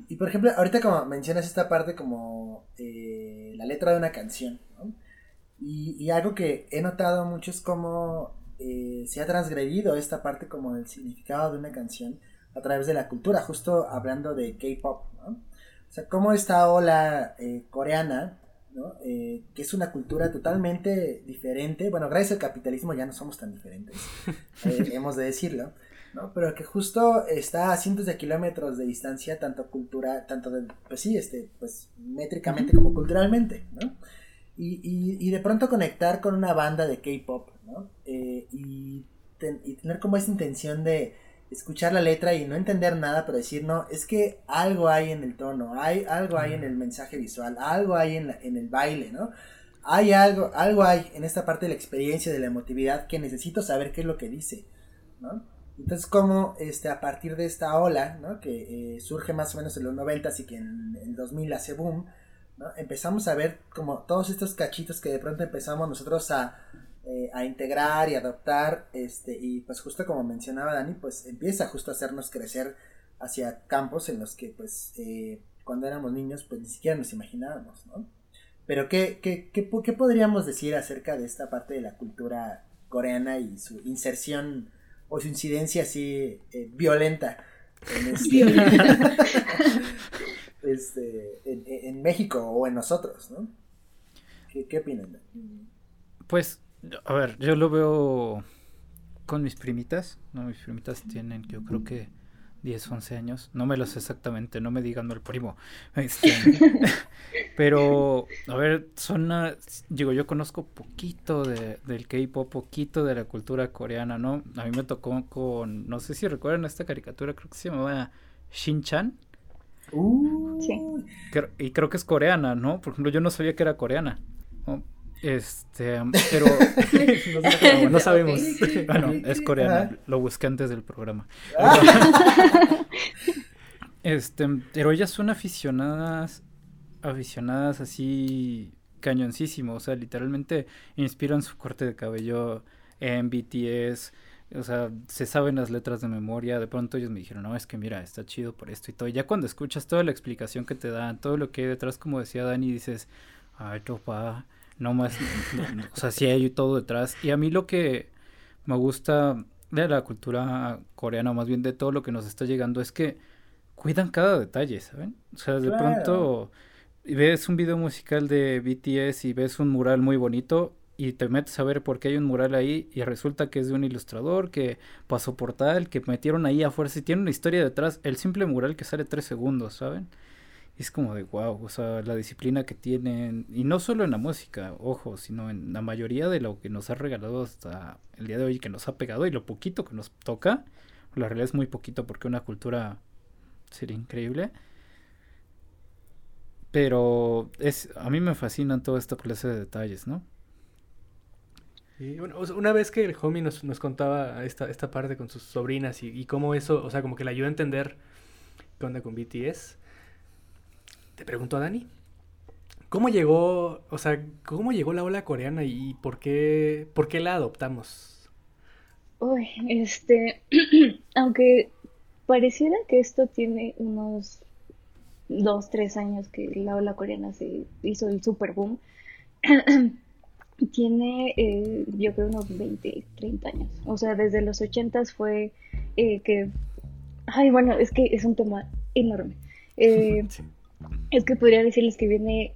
[SPEAKER 4] Y por ejemplo, ahorita como mencionas esta parte como eh, la letra de una canción, ¿no? Y, algo que he notado mucho es cómo eh, se ha transgredido esta parte como el significado de una canción a través de la cultura, justo hablando de K-pop, ¿no? O sea, cómo esta ola eh, coreana, ¿no? Eh, que es una cultura totalmente diferente, bueno, gracias al capitalismo ya no somos tan diferentes, [LAUGHS] hemos de decirlo, ¿no? Pero que justo está a cientos de kilómetros de distancia, tanto cultura, tanto de, pues sí, este, pues métricamente como culturalmente, ¿no? Y, de pronto conectar con una banda de K-pop, ¿no? Eh, y, tener como esa intención de escuchar la letra y no entender nada, pero decir, no, es que algo hay en el tono, hay algo hay en el mensaje visual, algo hay en, en el baile, ¿no? Hay algo, algo hay en esta parte de la experiencia, de la emotividad, que necesito saber qué es lo que dice, ¿no? Entonces, como este, a partir de esta ola, ¿no? Que eh, surge más o menos en los 90 y que en el 2000 hace boom, empezamos a ver como todos estos cachitos que de pronto empezamos nosotros a, eh, a integrar y adoptar, este, y pues justo como mencionaba Dani, pues empieza justo a hacernos crecer hacia campos en los que pues eh, cuando éramos niños pues ni siquiera nos imaginábamos, ¿no? Pero ¿qué, qué, qué, qué podríamos decir acerca de esta parte de la cultura coreana y su inserción o su incidencia así eh, violenta en este, [LAUGHS] este, en, México o en nosotros, ¿no? ¿Qué, opinan?
[SPEAKER 3] Pues, a ver, yo lo veo con mis primitas, ¿no? Mis primitas tienen, yo creo que 10, 11 años, no me lo sé exactamente, no me digan no el primo. Este, [LAUGHS] pero, a ver, son, digo, yo conozco poquito de, del K-pop, poquito de la cultura coreana, ¿no? A mí me tocó con, no sé si recuerdan esta caricatura, creo que se llamaba Shin-chan.
[SPEAKER 4] Uh.
[SPEAKER 3] y creo que es coreana, ¿no? Por ejemplo, yo no sabía que era coreana. Este, pero [LAUGHS]
[SPEAKER 2] no, [LAUGHS] no sabemos.
[SPEAKER 3] Bueno, es coreano, lo busqué antes del programa. [LAUGHS] Este, pero ellas son aficionadas, aficionadas así cañoncísimo, o sea, literalmente inspiran su corte de cabello en BTS, o sea, se saben las letras de memoria, de pronto ellos me dijeron, no, es que mira, está chido por esto y todo, y ya cuando escuchas toda la explicación que te dan, todo lo que hay detrás, como decía Dani, dices, ay, topa, no más, o sea, sí hay todo detrás, y a mí lo que me gusta de la cultura coreana, más bien de todo lo que nos está llegando, es que cuidan cada detalle, ¿saben? O sea, de pronto ves un video musical de BTS y ves un mural muy bonito y te metes a ver por qué hay un mural ahí y resulta que es de un ilustrador que pasó por tal, que metieron ahí a fuerza y tiene una historia detrás, el simple mural que sale tres segundos, ¿saben? Y es como de wow, o sea, la disciplina que tienen, y no solo en la música, ojo, sino en la mayoría de lo que nos ha regalado hasta el día de hoy, que nos ha pegado y lo poquito que nos toca, la realidad es muy poquito porque una cultura sería increíble. Pero es, a mí me fascinan toda esta clase de detalles, ¿no?
[SPEAKER 2] una vez que el homie nos, nos contaba esta, esta parte con sus sobrinas y, cómo eso, o sea, como que le ayudó a entender qué onda con BTS, te pregunto a Dani, ¿cómo llegó, o sea, cómo llegó la ola coreana y por qué, por qué la adoptamos?
[SPEAKER 1] Uy, este, [CLEARS THROAT] aunque pareciera que esto tiene unos dos, tres años que la ola coreana se hizo el super boom. [CLEARS THROAT] tiene, eh, yo creo, unos 20, 30 años. O sea, desde los 80 fue eh, que... Ay, bueno, es que es un tema enorme. [LAUGHS] Eh, es que podría decirles que viene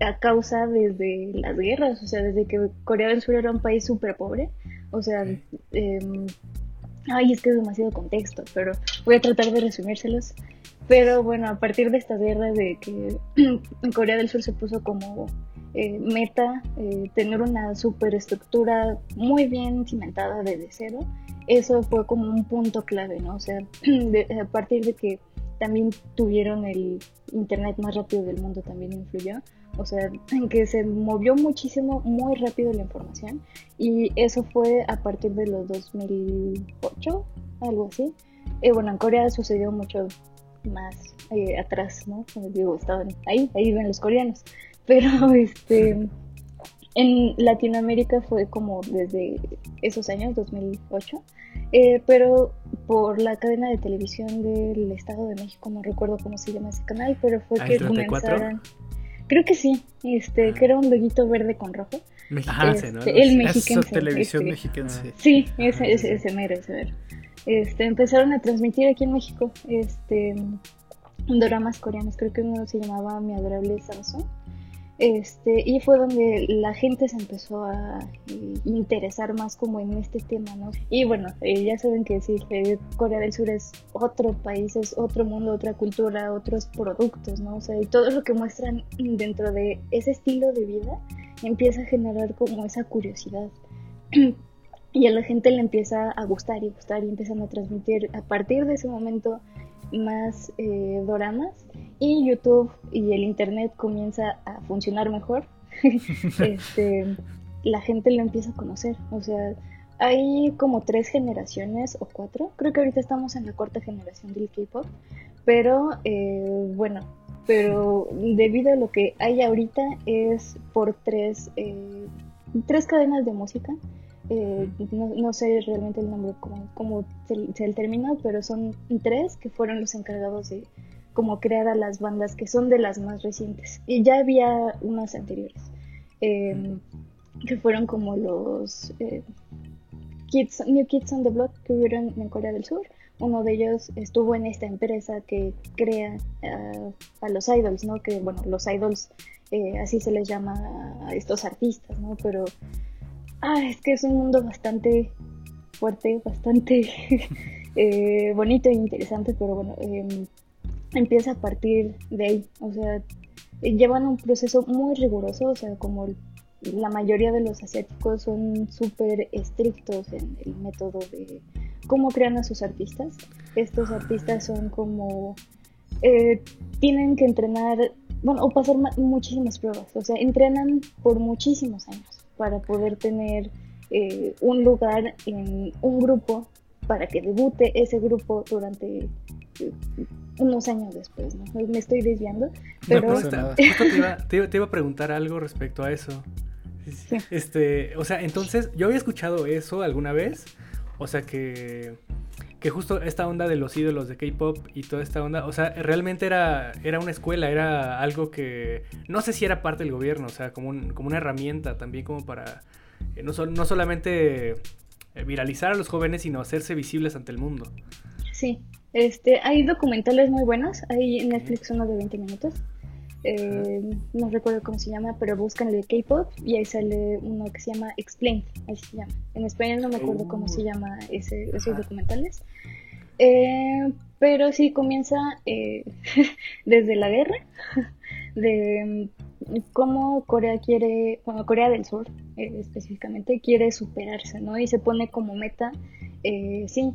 [SPEAKER 1] a causa desde las guerras, o sea, desde que Corea del Sur era un país súper pobre. O sea, em, Ay, es que es demasiado contexto, pero voy a tratar de resumírselos. Pero bueno, a partir de esta guerra de que [CLEARS THROAT] Corea del Sur se puso como eh, meta eh, tener una superestructura muy bien cimentada desde cero, eso fue como un punto clave, ¿no? O sea, [CLEARS THROAT] a partir de que también tuvieron el internet más rápido del mundo, también influyó o sea, en que se movió muchísimo, muy rápido la información y eso fue a partir de los 2008, algo así. Eh, bueno, en Corea sucedió mucho más eh, atrás, ¿no? Como digo, estaban ahí, ahí ven los coreanos, pero este... En Latinoamérica fue como desde esos años, 2008, eh, pero por la cadena de televisión del Estado de México, no recuerdo cómo se llama ese canal, pero fue que comenzaron... Creo que sí, este, ah. que era un loguito verde con rojo.
[SPEAKER 2] Mexiquense, ¿no?
[SPEAKER 1] Este, el mexiquense.
[SPEAKER 3] Eso, televisión
[SPEAKER 1] este,
[SPEAKER 3] mexiquense.
[SPEAKER 1] Sí, ese, ese, ese mero, ese mero. Este, empezaron a transmitir aquí en México, este, dramas coreanos. Creo que uno se llamaba Mi adorable Samsung. Este, y fue donde la gente se empezó a eh, interesar más como en este tema, ¿no? Y bueno, eh, ya saben que sí, Corea del Sur es otro país, es otro mundo, otra cultura, otros productos, ¿no? O sea, y todo lo que muestran dentro de ese estilo de vida empieza a generar como esa curiosidad. [CLEARS THROAT] y a la gente le empieza a gustar y gustar y empiezan a transmitir a partir de ese momento más eh, doramas y YouTube y el Internet comienza a funcionar mejor, [LAUGHS] este, la gente lo empieza a conocer. O sea, hay como tres generaciones o cuatro. Creo que ahorita estamos en la cuarta generación del K-pop. Pero eh, bueno, pero debido a lo que hay ahorita es por tres, eh, tres cadenas de música eh, no, sé realmente el nombre como, se, el término, pero son tres que fueron los encargados de como crear a las bandas que son de las más recientes. Y ya había unas anteriores, em, que fueron como los eh, Kids, New Kids on the Block que hubieron en Corea del Sur. Uno de ellos estuvo en esta empresa que crea a los idols, ¿no? Que bueno, los idols eh, así se les llama a estos artistas, ¿no? Pero Ah, es que es un mundo bastante fuerte, bastante [LAUGHS] eh, bonito e interesante, pero bueno, em, empieza a partir de ahí. O sea, llevan un proceso muy riguroso, o sea, como la mayoría de los asiáticos son súper estrictos en el método de cómo crean a sus artistas. Estos artistas son como... Eh, tienen que entrenar bueno, o pasar muchísimas pruebas, o sea, entrenan por muchísimos años para poder tener eh, un lugar en un grupo para que debute ese grupo durante eh, unos años después, ¿no? Me estoy desviando, pero...
[SPEAKER 2] te, iba, a preguntar algo respecto a eso. Este, o sea, entonces, yo había escuchado eso alguna vez, o sea que que justo esta onda de los ídolos de K-pop y toda esta onda, o sea, realmente era, era una escuela, era algo que no sé si era parte del gobierno, o sea, como, como una herramienta también como para eh, no, no solamente eh, viralizar a los jóvenes, sino hacerse visibles ante el mundo.
[SPEAKER 1] Sí, este, hay documentales muy buenos, hay en Netflix uno de 20 minutos. Eh, no recuerdo cómo se llama, pero buscan el de K-pop y ahí sale uno que se llama Explain, ahí se llama. En español no me acuerdo cómo se llama ese, esos documentales. Eh, pero sí comienza eh, [LAUGHS] desde la guerra, [LAUGHS] de mm, cómo Corea quiere, bueno, Corea del Sur específicamente, quiere superarse, ¿no? Y se pone como meta, sí,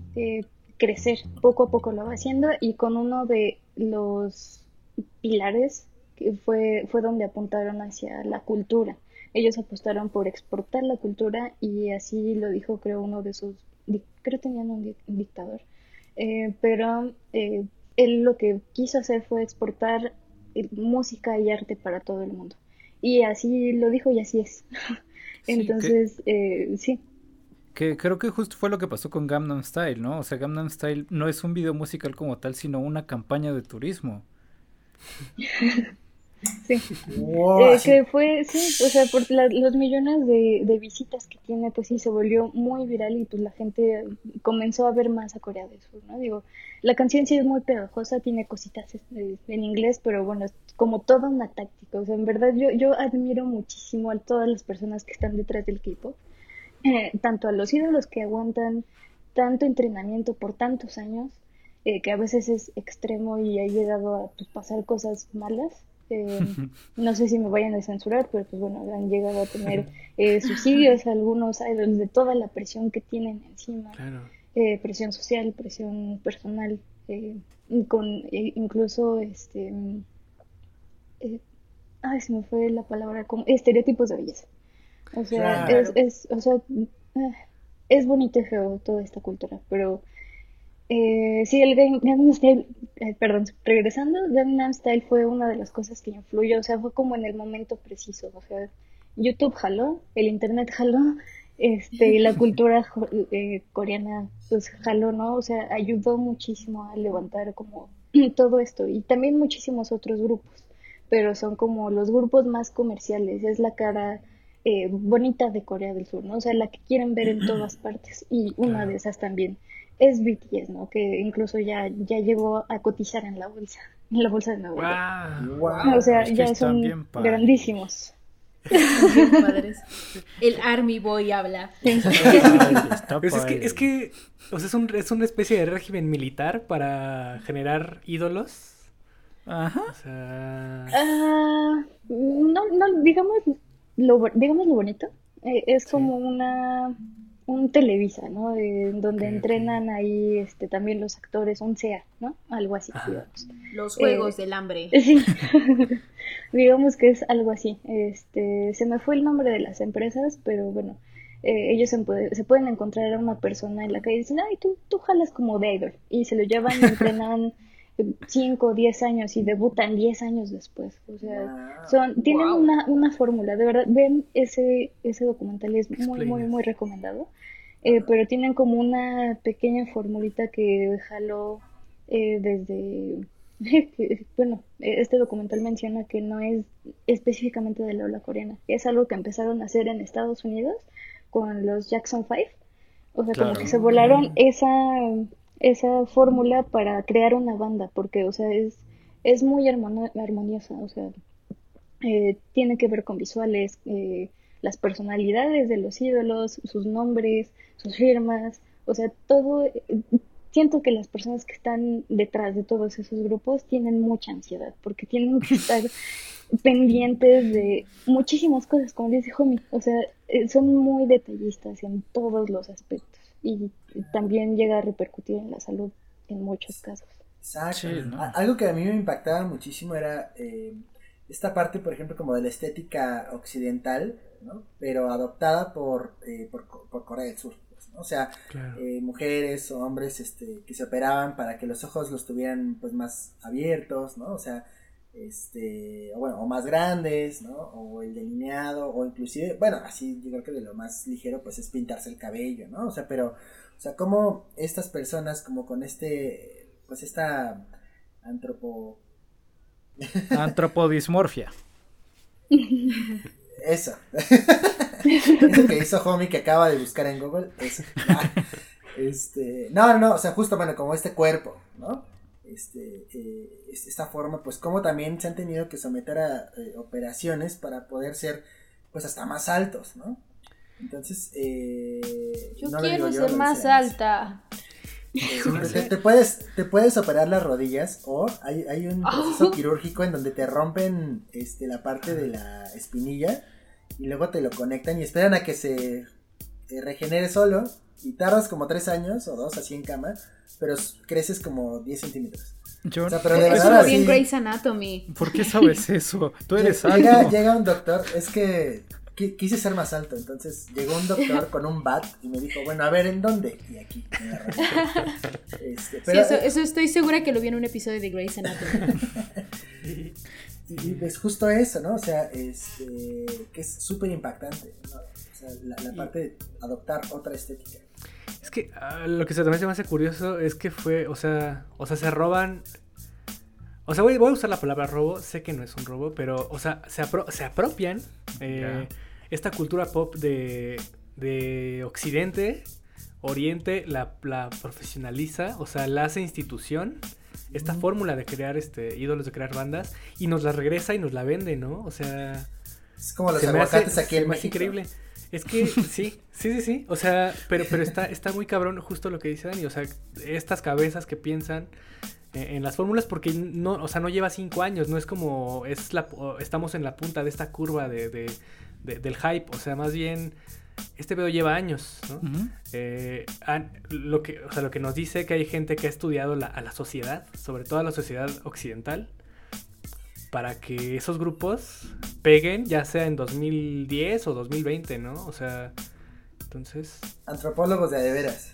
[SPEAKER 1] crecer. Poco a poco lo va haciendo y con uno de los pilares que fue, fue donde apuntaron hacia la cultura. Ellos apostaron por exportar la cultura y así lo dijo creo uno de sus, creo tenían un, dictador, eh, pero eh, él lo que quiso hacer fue exportar eh, música y arte para todo el mundo. Y así lo dijo y así es. Entonces, sí.
[SPEAKER 3] Que creo que justo fue lo que pasó con Gamnam Style, ¿no? O sea, Gamnam Style no es un video musical como tal, sino una campaña de turismo. [LAUGHS]
[SPEAKER 1] Sí. Eh, que fue, sí, o sea, por los millones de, visitas que tiene, pues sí, se volvió muy viral y pues la gente comenzó a ver más a Corea del Sur, ¿no? Digo, la canción sí es muy pegajosa, tiene cositas este, en inglés, pero bueno, es como toda una táctica, o sea, en verdad yo, yo admiro muchísimo a todas las personas que están detrás del K-pop, eh, tanto a los ídolos que aguantan tanto entrenamiento por tantos años, eh, que a veces es extremo y ha llegado a pues, pasar cosas malas, eh, [LAUGHS] no sé si me vayan a censurar, pero pues bueno, han llegado a tener eh, subsidios [LAUGHS] algunos idols de toda la presión que tienen encima, eh, presión social, presión personal, con incluso este, ay, se me fue la palabra, como estereotipos de belleza. O sea, es, es, o sea, es bonito y feo toda esta cultura, pero eh, sí, el Gangnam Style, eh, perdón, regresando, Gangnam Style fue una de las cosas que influyó, o sea, fue como en el momento preciso, o sea, YouTube jaló, el internet jaló, este, la [LAUGHS] cultura eh, coreana pues jaló, ¿no? O sea, ayudó muchísimo a levantar como [CLEARS THROAT] todo esto y también muchísimos otros grupos, pero son como los grupos más comerciales, es la cara eh, bonita de Corea del Sur, ¿no? O sea, la que quieren ver en [CLEARS THROAT] todas partes y una de esas también es BTS, ¿no? Que incluso ya, ya llegó a cotizar en la bolsa, en la bolsa de Nueva York. O sea, ya son grandísimos.
[SPEAKER 5] El Army Boy habla. [LAUGHS]
[SPEAKER 2] es, que, es que, o sea, es, un, es una especie de régimen militar para generar ídolos.
[SPEAKER 1] Ajá. O sea... Ah, no, no, digamos lo, digamos lo bonito. Eh, es como una un Televisa, ¿no? donde entrenan ahí este, también los actores, un SEA, ¿no? Algo así, digamos.
[SPEAKER 5] Los Juegos eh, del Hambre. [LAUGHS]
[SPEAKER 1] Sí, [LAUGHS] digamos que es algo así. Este, se me fue el nombre de las empresas, pero bueno, eh, ellos se, se, pueden encontrar a una persona en la calle y dicen, ay, tú, tú jalas como de y se lo llevan y [LAUGHS] entrenan 5 o 10 años y debutan 10 años después. O sea, son, tienen una, una fórmula, de verdad, ven ese, ese documental, es muy, muy, muy recomendado. Eh, pero tienen como una pequeña formulita que jaló eh, desde... [LAUGHS] bueno, este documental menciona que no es específicamente de la ola coreana, es algo que empezaron a hacer en Estados Unidos con los Jackson 5. O sea, como que se volaron esa esa fórmula para crear una banda, porque, o sea, es, es muy armoniosa, o sea, eh, tiene que ver con visuales, eh, las personalidades de los ídolos, sus nombres, sus firmas, o sea, todo, siento que las personas que están detrás de todos esos grupos tienen mucha ansiedad, porque tienen que estar [LAUGHS] pendientes de muchísimas cosas, como dice Homie, o sea, eh, son muy detallistas en todos los aspectos y también llega a repercutir en la salud en muchos casos.
[SPEAKER 4] Exacto. Algo que a mí me impactaba muchísimo era eh, esta parte, por ejemplo, como de la estética occidental, ¿no? Pero adoptada por, eh, por, por, Corea del Sur. Pues, ¿no? O sea, eh, mujeres o hombres este, que se operaban para que los ojos los tuvieran pues más abiertos, ¿no? O sea, este, o bueno, o más grandes, ¿no? O el delineado, o inclusive, bueno, así yo creo que de lo más ligero pues es pintarse el cabello, ¿no? O sea, pero, o sea, como estas personas como con este, pues esta antropo... [LAUGHS]
[SPEAKER 3] Antropodismorfia.
[SPEAKER 4] Eso. [LAUGHS] eso que hizo Homie que acaba de buscar en Google, eso. Este, no, no, o sea, justo, bueno, como este cuerpo, ¿no? Este, eh, esta forma, pues como también se han tenido que someter a eh, operaciones para poder ser, pues hasta más altos, ¿no? Entonces, eh,
[SPEAKER 5] yo quiero ser más alta. [LAUGHS]
[SPEAKER 4] te, puedes, te puedes operar las rodillas o hay, hay un [LAUGHS] proceso quirúrgico en donde te rompen este, la parte de la espinilla y luego te lo conectan y esperan a que se regenere solo y tardas como tres años o dos así en cama, pero creces como 10 centímetros.
[SPEAKER 5] Yo, o sea, pero de verdad, así, bien Grey's Anatomy.
[SPEAKER 3] ¿Por qué sabes [LAUGHS] eso? Tú eres
[SPEAKER 4] llega,
[SPEAKER 3] alto.
[SPEAKER 4] Llega un doctor, es que quise ser más alto, entonces llegó un doctor con un bat y me dijo, bueno, a ver, ¿en dónde? Y aquí. [LAUGHS]
[SPEAKER 5] Este, pero, sí, eso, estoy segura que lo vi en un episodio de Grey's Anatomy. [LAUGHS]
[SPEAKER 4] y, es justo eso, ¿no? O sea, este, que es súper impactante, ¿no? O sea, la, la parte de adoptar otra estética.
[SPEAKER 2] Es que ah, lo que se me hace curioso es que fue, o sea, o sea, se roban o sea, voy, a usar la palabra robo, sé que no es un robo, pero, o sea, se, se apropian eh, esta cultura pop de, de Occidente, Oriente, la, la, profesionaliza, o sea, la hace institución, esta fórmula de crear este ídolos, de crear bandas, y nos la regresa y nos la vende, ¿no? O sea...
[SPEAKER 4] Es como los aguacates aquí en México.
[SPEAKER 2] increíble. Es que sí, sí, sí, sí. O sea, pero, pero está, está muy cabrón justo lo que dice Dani. O sea, estas cabezas que piensan en las fórmulas porque no, o sea, no lleva cinco años, no es como es la, estamos en la punta de esta curva de, del hype, o sea, más bien este video lleva años, ¿no? Eh, lo, que, o sea, lo que nos dice que hay gente que ha estudiado a la sociedad, sobre todo a la sociedad occidental, para que esos grupos peguen, ya sea en 2010 o 2020, ¿no? O sea, entonces...
[SPEAKER 4] Antropólogos de veras.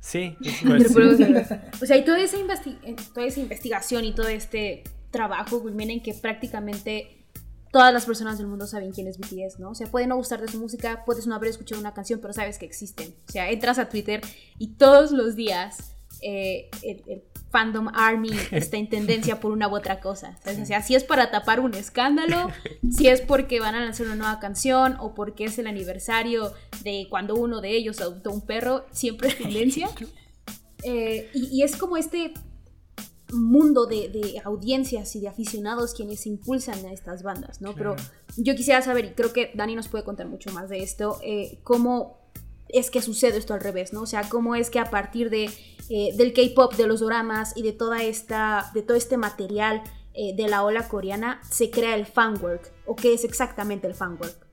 [SPEAKER 2] Sí, [LAUGHS]
[SPEAKER 5] O sea, y toda esa, eh, toda esa investigación y todo este trabajo culmina en que prácticamente todas las personas del mundo saben quién es BTS, ¿no? O sea, puede no gustarte su música, puedes no haber escuchado una canción, pero sabes que existen. O sea, entras a Twitter y todos los días eh, el, fandom army [LAUGHS] está en tendencia por una u otra cosa. O sea, si es para tapar un escándalo, [LAUGHS] si es porque van a lanzar una nueva canción o porque es el aniversario de cuando uno de ellos adoptó un perro, siempre es tendencia. [LAUGHS] Eh, y, es como este mundo de, audiencias y de aficionados quienes impulsan a estas bandas, ¿no? Pero yo quisiera saber, y creo que Dani nos puede contar mucho más de esto, eh, cómo es que sucede esto al revés, ¿no? O sea, cómo es que a partir de, eh, del K-pop, de los dramas y de, toda esta, de todo este material eh, de la ola coreana se crea el fanwork, o qué es exactamente el fanwork.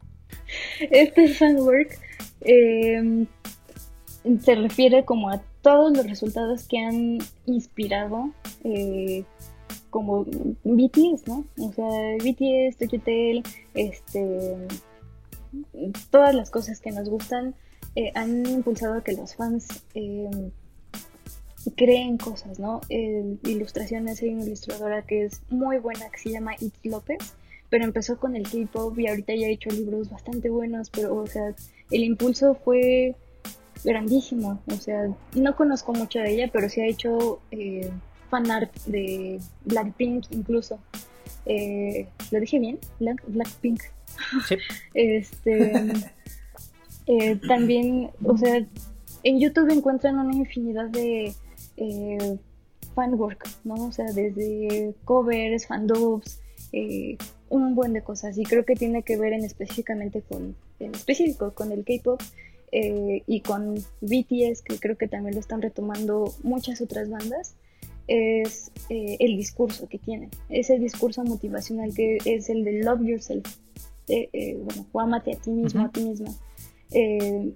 [SPEAKER 1] Este fanwork eh, se refiere como a todos los resultados que han inspirado como BTS, ¿no? O sea, BTS, Tokyo este, todas las cosas que nos gustan eh, han impulsado a que los fans eh, creen cosas, ¿no? ilustraciones, hay una ilustradora que es muy buena que se llama Itz López, pero empezó con el K-pop y ahorita ya ha hecho libros bastante buenos, pero, o sea, el impulso fue grandísimo, o sea, no conozco mucho de ella, pero sí ha hecho eh, fan art de Blackpink incluso. ¿Lo dije bien? Black, Blackpink. Sí. [LAUGHS] este eh, también, o sea, en YouTube encuentran una infinidad de eh, fanwork, ¿no? O sea, desde covers, fandubs, eh, un buen de cosas. Y creo que tiene que ver en específicamente con, en específico con el K-pop eh, y con BTS, que creo que también lo están retomando muchas otras bandas. Es el discurso que tienen, ese discurso motivacional que es el de love yourself. bueno, amate a ti mismo, a ti misma eh,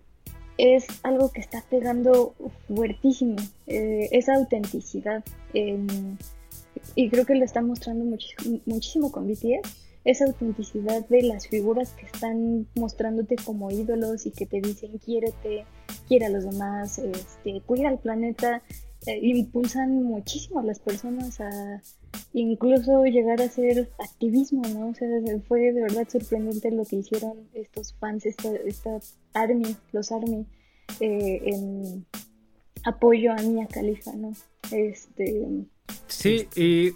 [SPEAKER 1] es algo que está pegando fuertísimo, eh, esa autenticidad. y creo que lo está mostrando muchísimo, con BTS. esa autenticidad de las figuras que están mostrándote como ídolos y que te dicen quiérete, quiere a los demás, este, cuida al planeta, eh, impulsan muchísimo a las personas a incluso llegar a hacer activismo, ¿no? O sea, fue de verdad sorprendente lo que hicieron estos fans, esta, esta Army, los Army, eh, en apoyo a Mia Khalifa, ¿no? Este,
[SPEAKER 3] Sí, y,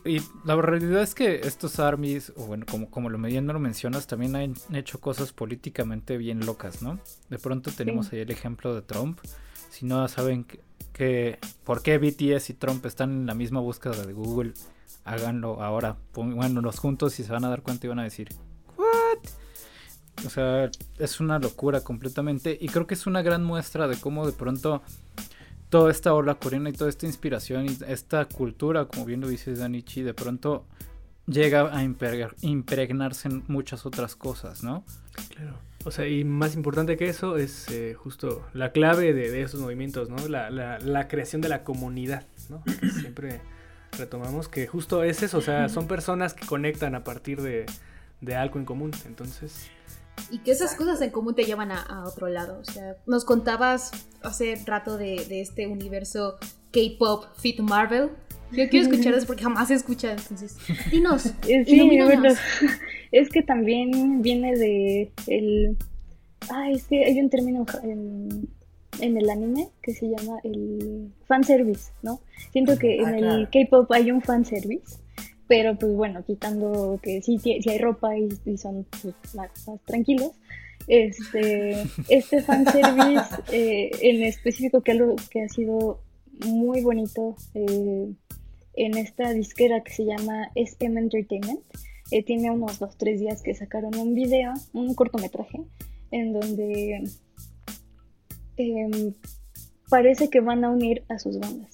[SPEAKER 3] la realidad es que estos armies, o bueno, como, como lo mediano lo mencionas, también han hecho cosas políticamente bien locas, ¿no? De pronto tenemos ahí el ejemplo de Trump. Si no saben que, por qué BTS y Trump están en la misma búsqueda de Google, háganlo ahora, pónganlos juntos y se van a dar cuenta y van a decir, ¿what? O sea, es una locura completamente y creo que es una gran muestra de cómo de pronto toda esta ola coreana y toda esta inspiración y esta cultura, como bien lo dice Danichi, de pronto llega a impregnarse en muchas otras cosas, ¿no?
[SPEAKER 2] Claro. O sea, y más importante que eso es eh, justo la clave de, esos movimientos, ¿no? La, la, creación de la comunidad, ¿no? Que [CLEARS THROAT] siempre retomamos que justo es eso, o sea, son personas que conectan a partir de, de algo en común. Entonces,
[SPEAKER 5] y que esas cosas en común te llevan a, otro lado. O sea, nos contabas hace rato de, este universo K-pop fit Marvel. Yo quiero escuchar eso porque jamás he escuchado, entonces, dinos. [LAUGHS]
[SPEAKER 1] Sí, bueno, [LAUGHS] es que también viene de el... Ah, es que hay un término en, en el anime que se llama el fanservice, ¿no? Siento que en ah, el K-pop hay un fanservice pero pues bueno, quitando que sí, sí hay ropa y, son pues, más, tranquilos, este, este fanservice [LAUGHS] eh, en específico que algo que ha sido muy bonito eh, en esta disquera que se llama SM Entertainment, eh, tiene unos dos, tres días que sacaron un video, un cortometraje, en donde em, parece que van a unir a sus bandas.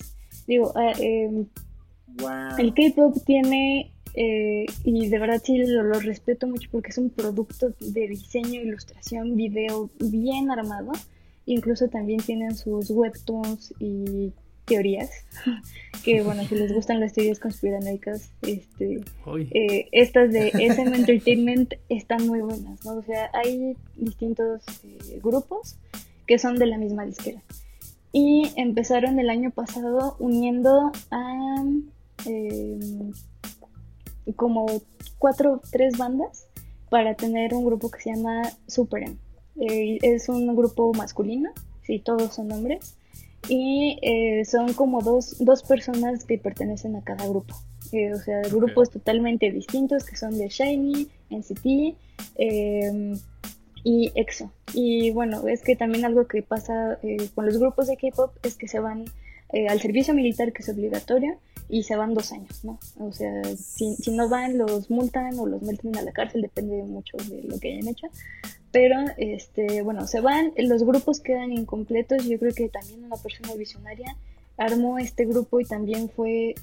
[SPEAKER 1] Digo, eh, el K-pop tiene, eh, y de verdad sí lo, respeto mucho porque es un producto de diseño, ilustración, video bien armado. Incluso también tienen sus webtoons y teorías. [LAUGHS] que bueno, si les gustan las teorías conspiranoicas, este, eh, estas de SM Entertainment están muy buenas, ¿no? O sea, hay distintos eh, grupos que son de la misma disquera. Y empezaron el año pasado uniendo a eh, como cuatro, tres bandas para tener un grupo que se llama Super M. Eh, es un grupo masculino, sí, todos son hombres, y eh, son como dos, dos, personas que pertenecen a cada grupo. o sea, grupos totalmente distintos que son de Shiny, NCT y EXO. Y bueno, es que también algo que pasa con los grupos de K-pop es que se van al servicio militar, que es obligatorio, y se van dos años, ¿no? O sea, si, si no van, los multan o los meten a la cárcel, depende mucho de lo que hayan hecho. Pero, este, bueno, se van, los grupos quedan incompletos. Yo creo que también una persona visionaria armó este grupo y también fue,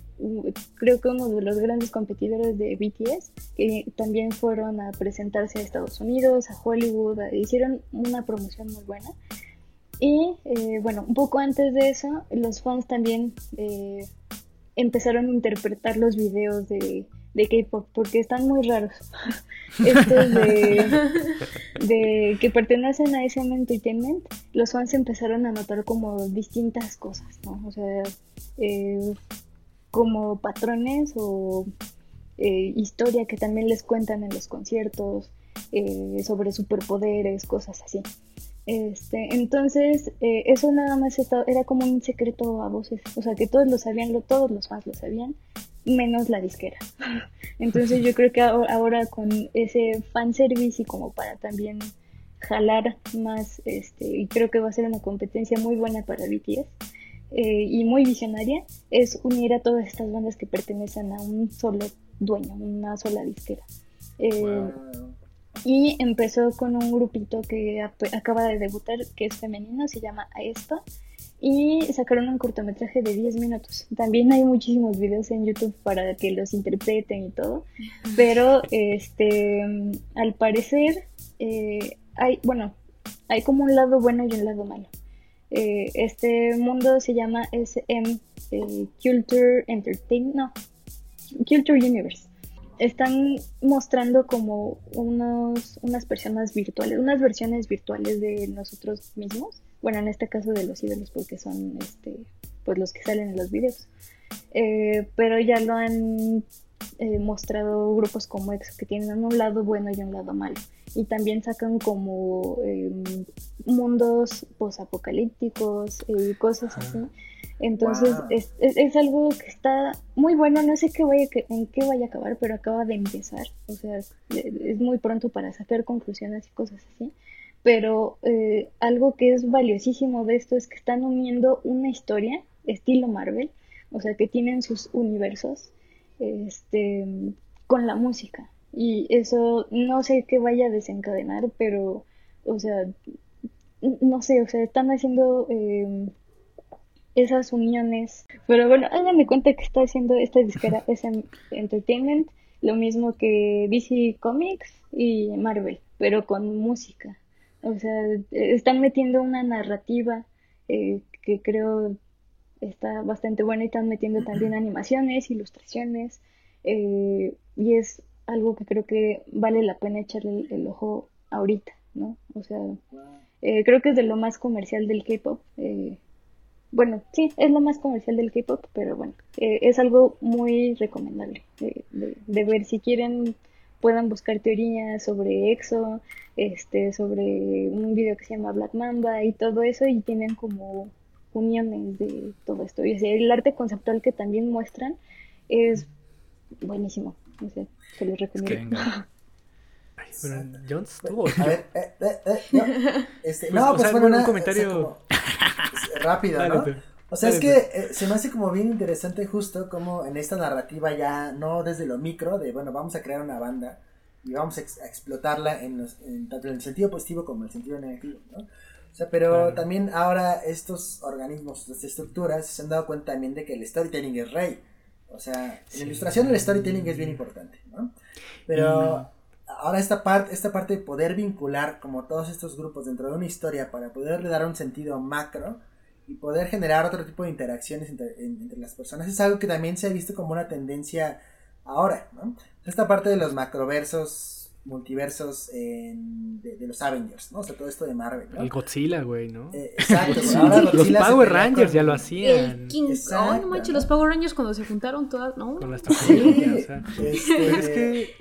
[SPEAKER 1] creo que uno de los grandes competidores de BTS, que también fueron a presentarse a Estados Unidos, a Hollywood, hicieron una promoción muy buena. Y eh, bueno, un poco antes de eso, los fans también eh, empezaron a interpretar los videos de, de K-pop porque están muy raros. [LAUGHS] Estos de, que pertenecen a SM Entertainment, los fans empezaron a notar como distintas cosas, ¿no? O sea, eh, como patrones o eh, historia que también les cuentan en los conciertos, eh, sobre superpoderes, cosas así. Este, entonces, eh, eso nada más era como un secreto a voces, o sea, que todos lo sabían, todos los fans lo sabían, menos la disquera. [LAUGHS] Entonces yo creo que ahora, con ese fanservice y como para también jalar más, este, y creo que va a ser una competencia muy buena para BTS eh, y muy visionaria, es unir a todas estas bandas que pertenecen a un solo dueño, una sola disquera. Eh, y empezó con un grupito que acaba de debutar, que es femenino, se llama Aespa. Y sacaron un cortometraje de 10 minutos. También hay muchísimos videos en YouTube para que los interpreten y todo. [LAUGHS] Pero este al parecer eh, hay, bueno, hay como un lado bueno y un lado malo. Eh, este mundo se llama SM eh, Culture Entertainment, no, Culture Universe. Están mostrando como unos, unas personas virtuales, unas versiones virtuales de nosotros mismos. Bueno, en este caso de los ídolos porque son este, pues los que salen en los videos. Eh, pero ya lo han eh, mostrado grupos como EXO que tienen un lado bueno y un lado malo. Y también sacan como em, mundos posapocalípticos y cosas así. Entonces es, es, algo que está muy bueno, no sé qué vaya, en qué vaya a acabar, pero acaba de empezar. O sea, es muy pronto para sacar conclusiones y cosas así. Pero eh, algo que es valiosísimo de esto es que están uniendo una historia estilo Marvel, o sea, que tienen sus universos este, con la música. Y eso no sé qué vaya a desencadenar, pero, o sea, no sé, o sea, están haciendo em, esas uniones. Pero bueno, háganme cuenta que está haciendo esta disquera [LAUGHS] SM Entertainment, lo mismo que DC Comics y Marvel, pero con música. O sea, están metiendo una narrativa eh, que creo está bastante buena y están metiendo también [LAUGHS] animaciones, ilustraciones eh, y es algo que creo que vale la pena echarle el, ojo ahorita, ¿no? O sea, eh, creo que es de lo más comercial del K-pop. Eh, bueno, sí, es lo más comercial del K-pop, pero bueno, es algo muy recomendable de, de, ver. Si quieren, puedan buscar teorías sobre EXO, este, sobre un video que se llama Black Mamba y todo eso, y tienen como uniones de todo esto. Y el arte conceptual que también muestran es buenísimo. No sé, se los recomiendo.
[SPEAKER 2] bueno, Jones tuvo.
[SPEAKER 4] A ver, eh, eh, eh, no, este, pues, [LAUGHS] no, pues bueno, un comentario [LAUGHS] rápido, ¿no? O sea, es que se me hace como bien interesante justo como en esta narrativa ya, no desde lo micro, de bueno, vamos a crear una banda y vamos a, explotarla en, en, tanto en el sentido positivo como en el sentido negativo, ¿no? O sea, pero también ahora estos organismos, estas estructuras, se han dado cuenta también de que el storytelling es rey. O sea, en la ilustración el storytelling es bien importante, ¿no? Pero ahora esta parte, esta parte de poder vincular como todos estos grupos dentro de una historia para poderle dar un sentido macro y poder generar otro tipo de interacciones entre, entre las personas es algo que también se ha visto como una tendencia ahora, ¿no? Esta parte de los macroversos multiversos en, de, los Avengers, ¿no? O sea, todo esto de Marvel, ¿no?
[SPEAKER 2] El Godzilla, güey, ¿no?
[SPEAKER 4] Eh, exacto.
[SPEAKER 2] los Power Rangers ya lo hacían.
[SPEAKER 5] El King Kong, no manches, los Power Rangers cuando se juntaron todas, ¿no?
[SPEAKER 2] Con las sí, o sea. [LAUGHS] Este,
[SPEAKER 4] es que...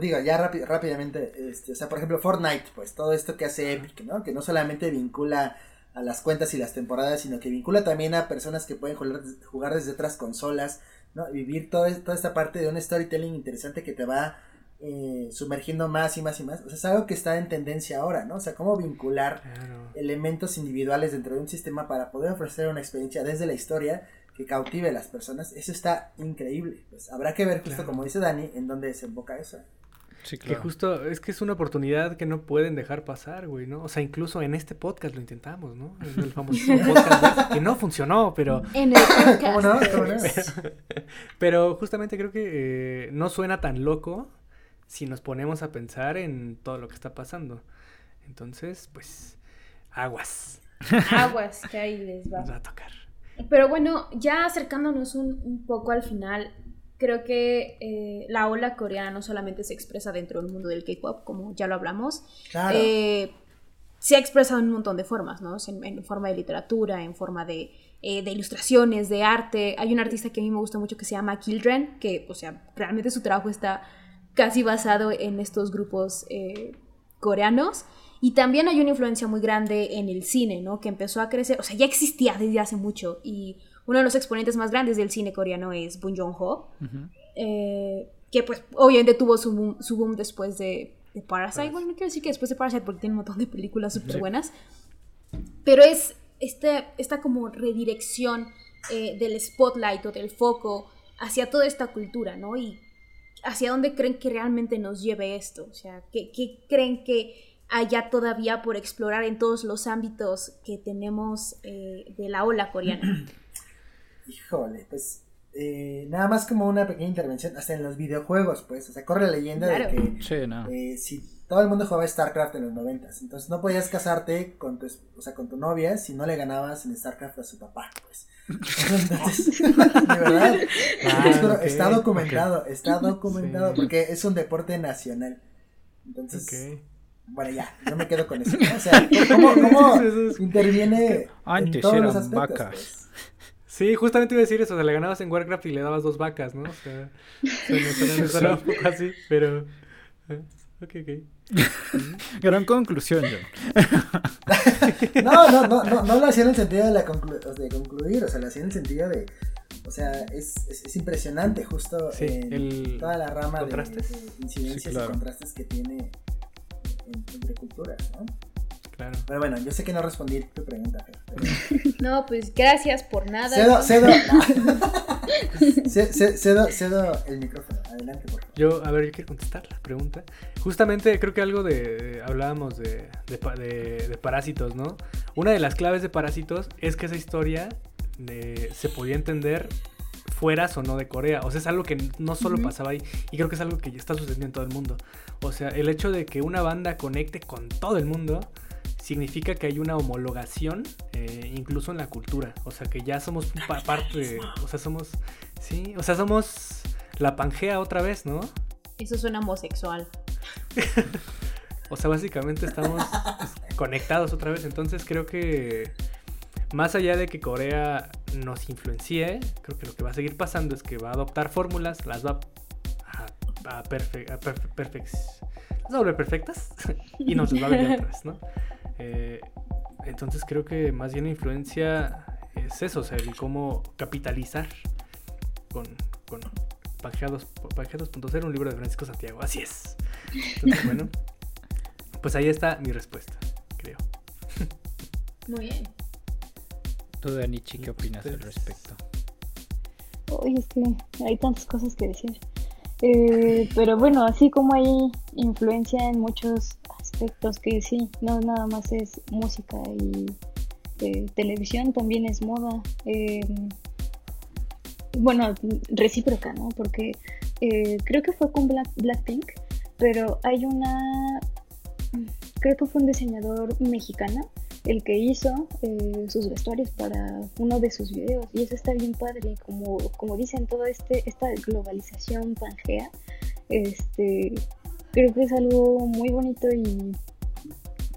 [SPEAKER 4] digo, ya rápidamente, este, o sea, por ejemplo, Fortnite, pues todo esto que hace Epic, ¿no? Que no solamente vincula a las cuentas y las temporadas, sino que vincula también a personas que pueden jugar, jugar desde otras consolas, ¿no? Vivir toda, toda esta parte de un storytelling interesante que te va eh, sumergiendo más y más y más. O sea, es algo que está en tendencia ahora, ¿no? O sea, cómo vincular elementos individuales dentro de un sistema para poder ofrecer una experiencia desde la historia que cautive a las personas. Eso está increíble. Pues habrá que ver justo como dice Dani, en dónde desemboca eso.
[SPEAKER 2] Sí, claro. Que justo es que es una oportunidad que no pueden dejar pasar, güey, ¿no? O sea, incluso en este podcast lo intentamos, ¿no? En el famoso [LAUGHS] podcast que no funcionó, pero...
[SPEAKER 5] En el podcast. ¿Cómo no? [LAUGHS]
[SPEAKER 2] Pero, justamente creo que eh, no suena tan loco si nos ponemos a pensar en todo lo que está pasando. Entonces, pues, aguas. [LAUGHS]
[SPEAKER 5] Aguas, que ahí les va.
[SPEAKER 2] a tocar.
[SPEAKER 5] Pero bueno, ya acercándonos un, poco al final, creo que eh, la ola coreana no solamente se expresa dentro del mundo del K-pop, como ya lo hablamos,
[SPEAKER 4] claro.
[SPEAKER 5] eh, se ha expresado en un montón de formas, ¿no? En, forma de literatura, en forma de, eh, de, ilustraciones, de arte. Hay un artista que a mí me gusta mucho que se llama Kildren, que, o sea, realmente su trabajo está casi basado en estos grupos eh, coreanos. Y también hay una influencia muy grande en el cine, ¿no? Que empezó a crecer, o sea, ya existía desde hace mucho. Y uno de los exponentes más grandes del cine coreano es Bong Joon-ho, eh, que pues obviamente tuvo su boom, su boom después de, Parasite. Bueno, no quiero decir que después de Parasite porque tiene un montón de películas súper buenas. Pero es este, esta como redirección eh, del spotlight o del foco hacia toda esta cultura, ¿no? Y hacia dónde creen que realmente nos lleve esto, o sea, ¿qué, creen que haya todavía por explorar en todos los ámbitos que tenemos eh, de la ola coreana. [CLEARS THROAT]
[SPEAKER 4] Híjole, pues eh, nada más como una pequeña intervención, hasta en los videojuegos, pues, o sea, corre la leyenda de que eh, si todo el mundo jugaba StarCraft en los noventas, entonces no podías casarte con tu, o sea, con tu novia si no le ganabas en StarCraft a su papá, pues. [LAUGHS] De verdad,
[SPEAKER 2] Ah,
[SPEAKER 4] está documentado, está documentado,
[SPEAKER 2] Sí.
[SPEAKER 4] porque es un deporte nacional. Entonces, bueno, ya, yo me quedo con eso. ¿no? O sea, ¿cómo, [LAUGHS] interviene en
[SPEAKER 3] Antes
[SPEAKER 4] los
[SPEAKER 3] eran
[SPEAKER 4] aspectos?
[SPEAKER 3] vacas.
[SPEAKER 4] pues?
[SPEAKER 2] Sí, justamente iba a decir eso, o sea, le ganabas en Warcraft y le dabas dos vacas, ¿no? O sea, no suena- no suena un poco así, pero... eh, Ok, ok. [LAUGHS]
[SPEAKER 3] Gran conclusión, John. [LAUGHS]
[SPEAKER 4] No, no, no, no, no lo hacía en el sentido de, la conclu- de concluir, o sea, lo hacía en el sentido de, o sea, es, es, es impresionante justo
[SPEAKER 2] Sí,
[SPEAKER 4] en
[SPEAKER 2] el-
[SPEAKER 4] toda la rama de, incidencias
[SPEAKER 3] Sí, claro.
[SPEAKER 4] y contrastes que tiene en- entre culturas, ¿no?
[SPEAKER 2] Claro.
[SPEAKER 4] Pero bueno, yo sé que no respondí tu pregunta, pero [LAUGHS]
[SPEAKER 5] No, pues gracias por nada.
[SPEAKER 4] cedo, cedo, [LAUGHS] Ce- ce- cedo, cedo el micrófono, adelante por favor.
[SPEAKER 2] Yo, a ver, yo quiero contestar la pregunta. Justamente creo que algo de... Hablábamos de, de, pa- de- de parásitos, ¿no? Una de las claves de parásitos es que esa historia de- se podía entender fueras o no de Corea. O sea, es algo que no solo pasaba ahí. Y creo que es algo que ya está sucediendo en todo el mundo. O sea, el hecho de que una banda conecte con todo el mundo significa que hay una homologación eh, incluso en la cultura. O sea, que ya somos pa- parte de... O sea, somos... Sí, o sea, somos la Pangea otra vez, ¿no?
[SPEAKER 5] Eso suena homosexual.
[SPEAKER 2] O sea, básicamente estamos conectados otra vez. Entonces creo que más allá de que Corea nos influencie, creo que lo que va a seguir pasando es que va a adoptar fórmulas, las va a, a, perfe- a perfe- perfec- las va a volver perfectas y nos las va a vender otra vez, ¿no? Eh, entonces creo que más bien la influencia es eso, o sea, el cómo capitalizar con, con Pangea 2- Pangea 2.0, un libro de Francisco Santiago. Así es. Entonces, bueno, [LAUGHS] pues ahí está mi respuesta, creo.
[SPEAKER 5] Muy bien.
[SPEAKER 3] Tú, Danichi, ¿qué opinas al respecto?
[SPEAKER 1] Oye, es que hay tantas cosas que decir. Eh, pero bueno, así como hay influencia en muchos que sí, no nada más es música y eh, televisión, también es moda. eh, bueno, recíproca, ¿no? Porque eh, creo que fue con Black, Blackpink, pero hay una, creo que fue un diseñador mexicano el que hizo eh, sus vestuarios para uno de sus videos y eso está bien padre como como dicen toda este esta globalización pangea este creo que es algo muy bonito y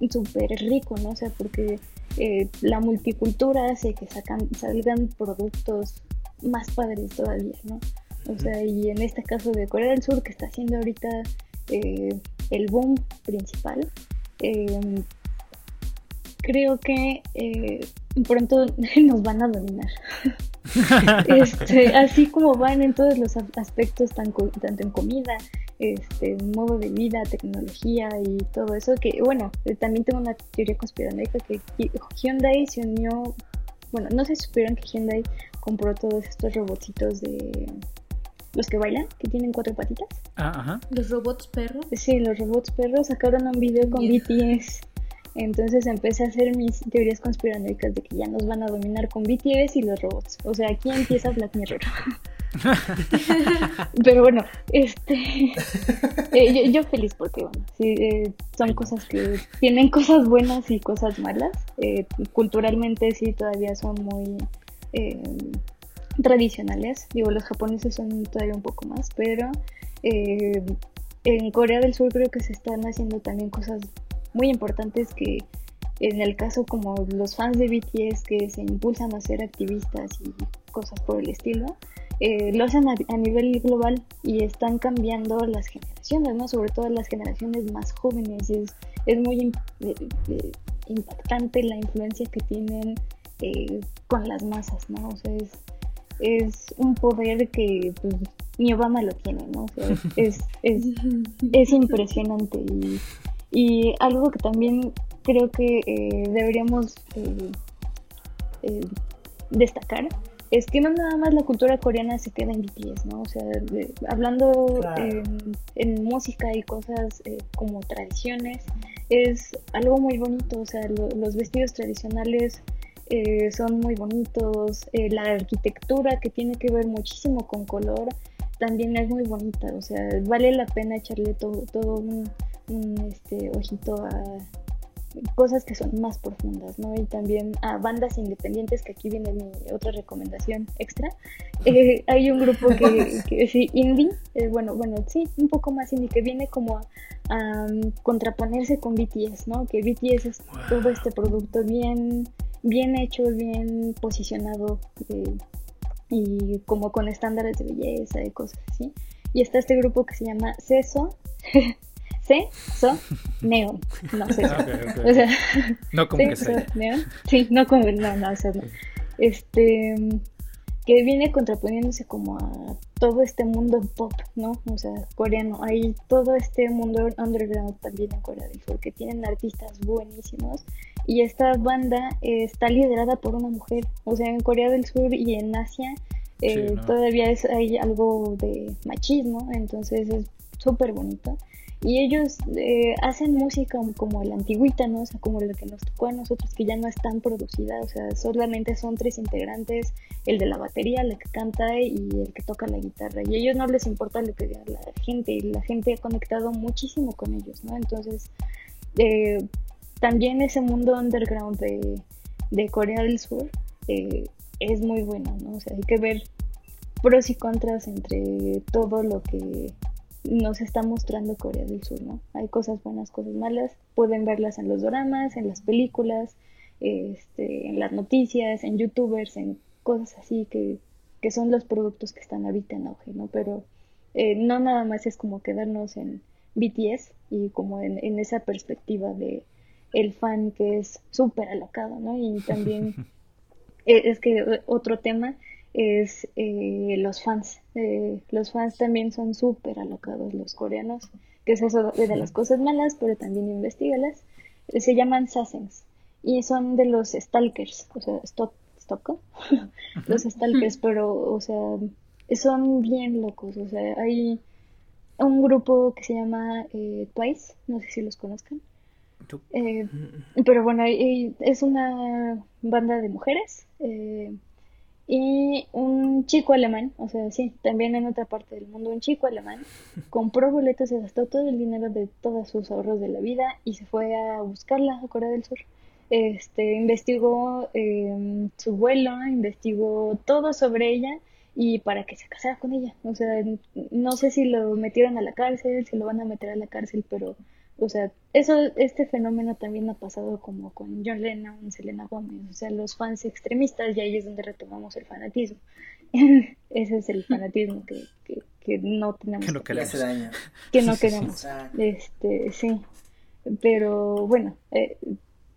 [SPEAKER 1] súper rico no o sea porque eh, la multicultura hace que sacan salgan productos más padres todavía no o sea y en este caso de Corea del Sur que está haciendo ahorita eh, el boom principal eh, creo que eh, pronto [LAUGHS] nos van a dominar. [LAUGHS] Este, así como van en todos los aspectos, tanto en comida, este, modo de vida, tecnología y todo eso, que bueno, eh, también tengo una teoría conspiranoica que Hy- Hyundai se unió, bueno, no si supieron que Hyundai compró todos estos robotcitos de los que bailan, que tienen cuatro patitas.
[SPEAKER 3] Ah, ajá.
[SPEAKER 5] Los robots perros.
[SPEAKER 1] Sí, los robots perros sacaron un video con
[SPEAKER 5] Yeah.
[SPEAKER 1] BTS. Entonces empecé a hacer mis teorías conspiranoicas de que ya nos van a dominar con BTS y los robots. O sea, aquí empieza Black Mirror. [LAUGHS] Pero bueno, este. eh, yo, yo feliz porque, bueno, sí, eh, son cosas que tienen cosas buenas y cosas malas. Eh, culturalmente, sí, todavía son muy. eh, tradicionales. Digo, los japoneses son todavía un poco más, pero en Corea del Sur creo que se están haciendo también cosas muy importantes que en el caso como los fans de BTS que se impulsan a ser activistas y cosas por el estilo, eh, lo hacen a, a nivel global y están cambiando las generaciones, ¿no? Sobre todo las generaciones más jóvenes. Es, es muy eh, eh, impactante la influencia que tienen eh, con las masas, ¿no? O sea, es, es un poder que pues, ni Obama lo tiene, ¿no? O sea, es, es, [LAUGHS] es impresionante y, y algo que también creo que eh, deberíamos eh, eh, destacar es que no nada más la cultura coreana se queda en BTS, ¿no? O sea, de- hablando
[SPEAKER 4] Claro.
[SPEAKER 1] en, en música y cosas eh, como tradiciones, es algo muy bonito, o sea, lo- los vestidos tradicionales eh, son muy bonitos, eh, la arquitectura que tiene que ver muchísimo con color también es muy bonita, o sea, vale la pena echarle todo, todo un, un, este, ojito a, cosas que son más profundas, ¿no? Y también a bandas independientes, que aquí viene mi otra recomendación extra. [LAUGHS] Eh, hay un grupo que, que sí, indie, eh, bueno, bueno, sí, un poco más indie, que viene como a, contraponerse con BTS, ¿no? Que BTS es todo este producto bien, bien hecho, bien posicionado eh, y como con estándares de belleza y cosas así. Y está este grupo que se llama CESO. [LAUGHS] C, so, neon. No sé. [LAUGHS] O sea,
[SPEAKER 3] no como que sea.
[SPEAKER 1] Neon. Sí, no como, no, no, o sea, no. Este, que viene contraponiéndose como a todo este mundo pop, ¿no? O sea, coreano. Hay todo este mundo underground también en Corea del Sur, que tienen artistas buenísimos. Y esta banda está liderada por una mujer. O sea, en Corea del Sur y en Asia eh, todavía es, hay algo de machismo, entonces es súper bonito. Y ellos eh, hacen música como la antigüita, ¿no? O sea, como la que nos tocó a nosotros, que ya no es tan producida, o sea, solamente son tres integrantes, el de la batería, la que canta y el que toca la guitarra. Y ellos no les importa lo que diga la gente, y la gente ha conectado muchísimo con ellos, ¿no? Entonces, eh, también ese mundo underground de, de Corea del Sur eh, es muy bueno, ¿no? O sea, hay que ver pros y contras entre todo lo que nos está mostrando Corea del Sur, ¿no? Hay cosas buenas, cosas malas, pueden verlas en los dramas, en las películas, este, en las noticias, en youtubers, en cosas así que, que son los productos que están ahorita en auge, ¿no? Pero eh, no nada más es como quedarnos en BTS y como en, en esa perspectiva de el fan que es súper alocado, ¿no? Y también [LAUGHS] eh, es que otro tema es eh, los fans. Eh, los fans también son súper alocados, los coreanos, que es eso de las cosas malas, pero también investigalas. Eh, se llaman sassens y son de los stalkers, o sea, stop, [LAUGHS] los stalkers, pero, o sea, son bien locos, o sea, hay un grupo que se llama Twice, no sé si los conozcan. pero bueno, es una banda de mujeres y un chico alemán, o sea, sí, también en otra parte del mundo, un chico alemán [LAUGHS] compró boletos, se gastó todo el dinero de todos sus ahorros de la vida y se fue a buscarla a Corea del Sur. Este, investigó em, su vuelo, investigó todo sobre ella y para que se casara con ella. O sea, no sé si lo metieron a la cárcel, si lo van a meter a la cárcel, pero o sea, eso, este fenómeno también ha pasado como con John Lennon, Selena Gomez, o sea, los fans extremistas y ahí es donde retomamos el fanatismo. [LAUGHS] Ese es el fanatismo que, que, no tenemos.
[SPEAKER 3] Que no queremos. [LAUGHS]
[SPEAKER 1] Que no queremos. este, sí. Pero bueno, eh,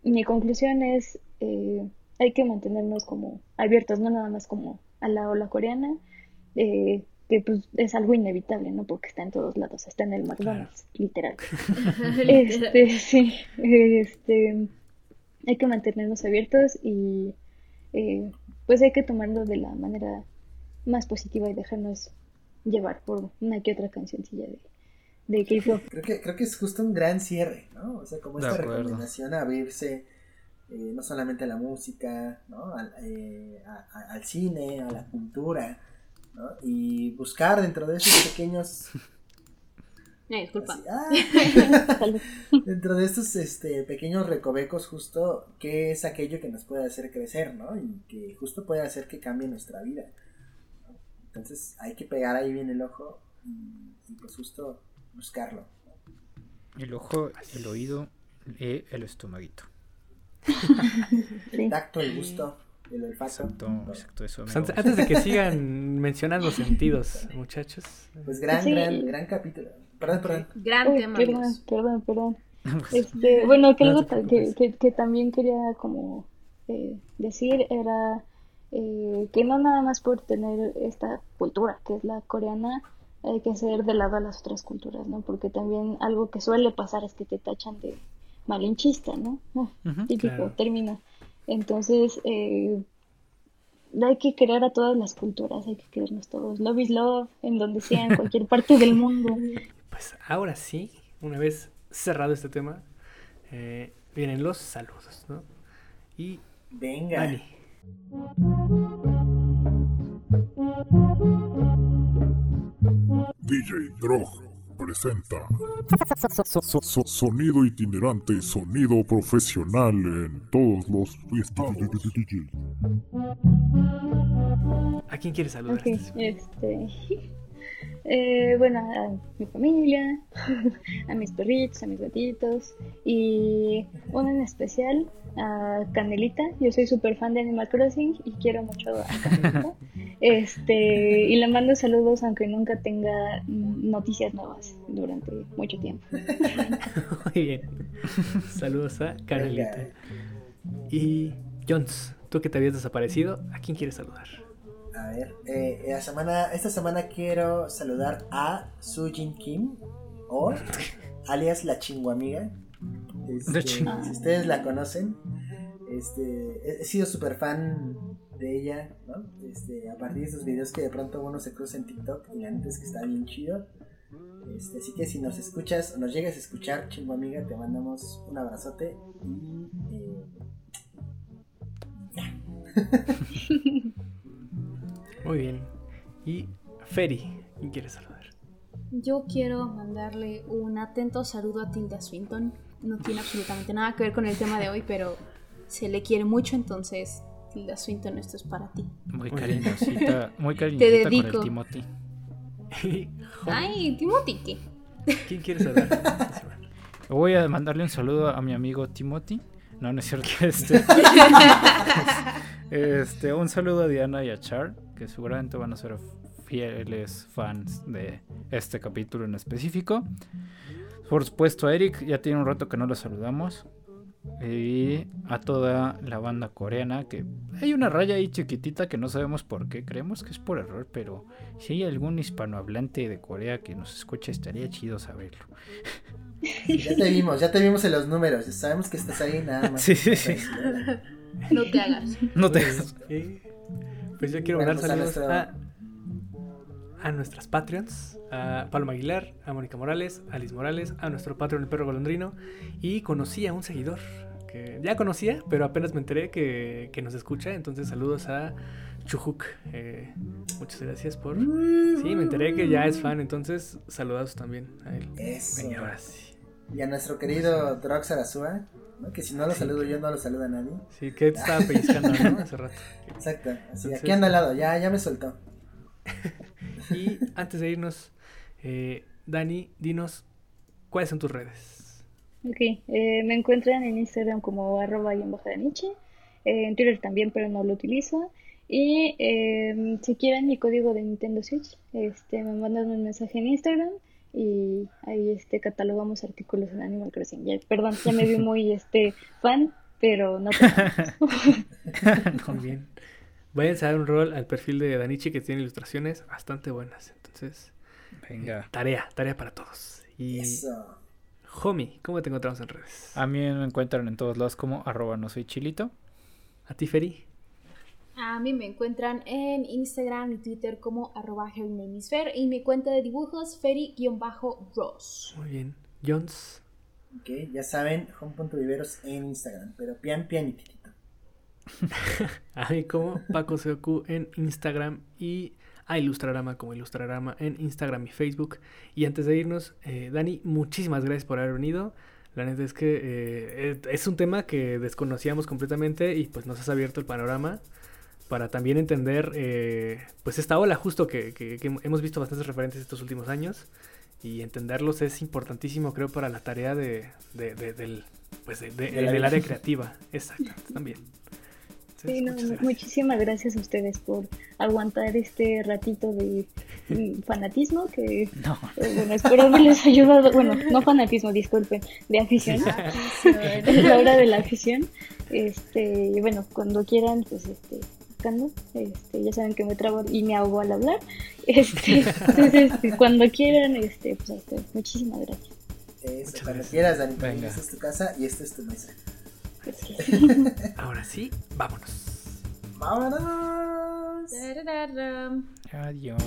[SPEAKER 1] mi conclusión es, eh, hay que mantenernos como abiertos, no nada más como a la ola coreana, eh, que pues es algo inevitable, ¿no? Porque está en todos lados, está en el McDonald's, [LAUGHS] literal. este, sí, este, hay que mantenernos abiertos y eh, pues hay que tomarlo de la manera más positiva y dejarnos llevar por una que otra cancioncilla de, de K-pop.
[SPEAKER 4] Creo que, creo que es justo un gran cierre, ¿no? O sea, como esta recomendación a abrirse eh, no solamente a la música, ¿no? Al, eh, al cine, a la cultura, y buscar dentro de esos pequeños... [LAUGHS]
[SPEAKER 5] disculpa.
[SPEAKER 4] Ah, [LAUGHS] dentro de estos este, pequeños recovecos justo qué es aquello que nos puede hacer crecer, ¿no? Y que justo puede hacer que cambie nuestra vida. Entonces hay que pegar ahí bien el ojo y, pues justo buscarlo.
[SPEAKER 3] El ojo, el oído y el estomaguito.
[SPEAKER 4] El tacto, el gusto. El
[SPEAKER 3] Exacto, eso.
[SPEAKER 2] Antes de que [LAUGHS] sigan mencionando sentidos, muchachos.
[SPEAKER 4] Pues gran, gran, gran capítulo. Perdón, perdón.
[SPEAKER 5] Gran tema.
[SPEAKER 1] Perdón, perdón, perdón. [LAUGHS] Este, bueno, que algo que, que, que, también quería como eh, decir era eh, que no nada más por tener esta cultura, que es la coreana, hay que hacer de lado a las otras culturas, ¿no? Porque también algo que suele pasar es que te tachan de malinchista, ¿no? [LAUGHS] típico término. Entonces, eh, hay que querer a todas las culturas, hay que querernos todos. Love is love, en donde sea, en cualquier [LAUGHS] parte del mundo.
[SPEAKER 2] Pues ahora sí, una vez cerrado este tema, eh, vienen los saludos, ¿no? Y.
[SPEAKER 4] Venga.
[SPEAKER 2] Dani.
[SPEAKER 6] DJ Drog presenta Sonido itinerante, sonido profesional en todos los
[SPEAKER 2] ¿A quién quieres saludar?
[SPEAKER 1] Ok, este. Eh, bueno, a mi familia, [LAUGHS] a mis perritos, a mis gatitos y uno en especial a Canelita. Yo soy súper fan de Animal Crossing y quiero mucho a Canelita. [LAUGHS] Este, y le mando saludos aunque nunca tenga noticias nuevas durante mucho tiempo. [LAUGHS]
[SPEAKER 2] Muy bien. Saludos a Carolita. Y Jones, tú que te habías desaparecido, ¿a quién quieres saludar?
[SPEAKER 4] A ver, eh, la semana, esta semana quiero saludar a Sujin Kim, o alias la chinguamiga. Este, si ustedes la conocen, este, he, he sido súper fan de ella, ¿no? Este, a partir de esos videos que de pronto uno se cruza en TikTok y la neta es que está bien chido. Este, así que si nos escuchas o nos llegas a escuchar, chingo amiga, te mandamos un abrazote y eh, [LAUGHS]
[SPEAKER 2] Muy bien. Y Ferry, ¿quién quieres saludar?
[SPEAKER 5] Yo quiero mandarle un atento saludo a Tilda Swinton. No tiene absolutamente nada que ver con el tema de hoy, pero se le quiere mucho, entonces Tilda Swinton, esto es para ti.
[SPEAKER 3] Muy cariñosita, [LAUGHS] muy cariñosita con
[SPEAKER 5] dedico.
[SPEAKER 3] el Timothy. [LAUGHS]
[SPEAKER 5] Ay, Timothy, ¿qué?
[SPEAKER 2] ¿quién quieres saludar? [LAUGHS]
[SPEAKER 3] Voy a mandarle un saludo a mi amigo Timothy. No, no es cierto. Este, este, un saludo a Diana y a Char, que seguramente van a ser fieles fans de este capítulo en específico. Por supuesto a Eric, ya tiene un rato que no lo saludamos. Y a toda la banda coreana, que hay una raya ahí chiquitita que no sabemos por qué, creemos que es por error, pero si hay algún hispanohablante de Corea que nos escuche, estaría chido saberlo.
[SPEAKER 4] ya te vimos, ya te vimos en los números, ya sabemos que estás ahí nada más. [LAUGHS]
[SPEAKER 3] Sí, sí, sí.
[SPEAKER 5] No te hagas.
[SPEAKER 3] No te...
[SPEAKER 2] Eh, Pues yo quiero mandar
[SPEAKER 4] pues
[SPEAKER 2] saludos a, a nuestras Patreons, a Paloma Aguilar, a Mónica Morales, a Liz Morales, a nuestro Patreon el perro golondrino y conocí a un seguidor que ya conocía, pero apenas me enteré que, que nos escucha, entonces saludos a Chujuk. Eh, muchas gracias por... Sí, me enteré que ya es fan, entonces saludados también a él.
[SPEAKER 4] Eso.
[SPEAKER 2] Y ahora sí.
[SPEAKER 4] Y a nuestro querido Drox Arasua, ¿no? que si no lo saludo yo, no lo saluda nadie.
[SPEAKER 2] Sí, que te estaba pellizcando, ¿no? [LAUGHS] Hace rato.
[SPEAKER 4] Exacto, así,
[SPEAKER 2] Entonces-
[SPEAKER 4] aquí anda al lado, ya, ya me soltó. [LAUGHS]
[SPEAKER 2] Y antes de irnos, eh, Dani, dinos, ¿cuáles son tus redes?
[SPEAKER 1] Ok, eh, me encuentran en Instagram como arroba y embajada Nietzsche, eh, en Twitter también, pero no lo utilizo. Y eh, si quieren mi código de Nintendo Switch, este, me mandan un mensaje en Instagram y ahí este, catalogamos artículos en Animal Crossing. Ya, perdón, ya me vi [LAUGHS] muy este, fan, pero no. [LAUGHS]
[SPEAKER 2] Muy bien. Váyanse a dar un rol al perfil de Danichi que tiene ilustraciones bastante buenas. Entonces,
[SPEAKER 3] Venga.
[SPEAKER 2] tarea, tarea para todos. Y
[SPEAKER 4] Eso.
[SPEAKER 2] Homie, ¿cómo te encontramos en redes?
[SPEAKER 3] A mí me encuentran en todos lados como arroba no soy chilito.
[SPEAKER 2] A ti, Feri.
[SPEAKER 5] A mí me encuentran en Instagram y Twitter como arroba y mi cuenta de dibujos feri-ross.
[SPEAKER 2] Muy bien. Jones.
[SPEAKER 4] Ok, ya saben, home.viveros en Instagram, pero pian pianitito.
[SPEAKER 2] A [LAUGHS] mí como Paco Seoku en Instagram y a Ilustrarama como Ilustrarama en Instagram y Facebook. Y antes de irnos, eh, Dani, muchísimas gracias por haber venido. La neta es que eh, es- es un tema que desconocíamos completamente y pues nos has abierto el panorama para también entender eh, pues esta ola justo que, que- que hemos visto bastantes referentes estos últimos años y entenderlos es importantísimo creo para la tarea de, de- de- del, pues de- de-
[SPEAKER 4] De la
[SPEAKER 2] del área creativa. Exacto, también. Entonces,
[SPEAKER 1] Sí, no,
[SPEAKER 2] muchas gracias.
[SPEAKER 1] muchísimas gracias a ustedes por aguantar este ratito de mm, fanatismo que [LAUGHS]
[SPEAKER 3] No.
[SPEAKER 1] eh, bueno espero haberles [LAUGHS] ayudado bueno no fanatismo disculpen de afición es [LAUGHS] la hora de la afición este y bueno cuando quieran pues este este ya saben que me trabo y me ahogo al hablar [LAUGHS] este entonces este, [LAUGHS] cuando quieran este pues estoy. muchísimas gracias
[SPEAKER 4] Eso,
[SPEAKER 2] Muchas
[SPEAKER 4] cuando quieras, Dani.
[SPEAKER 3] Venga.
[SPEAKER 4] Esta es tu casa y esta es tu mesa. [LAUGHS]
[SPEAKER 2] Ahora sí, vámonos.
[SPEAKER 4] ¡Vámonos!
[SPEAKER 3] Adiós.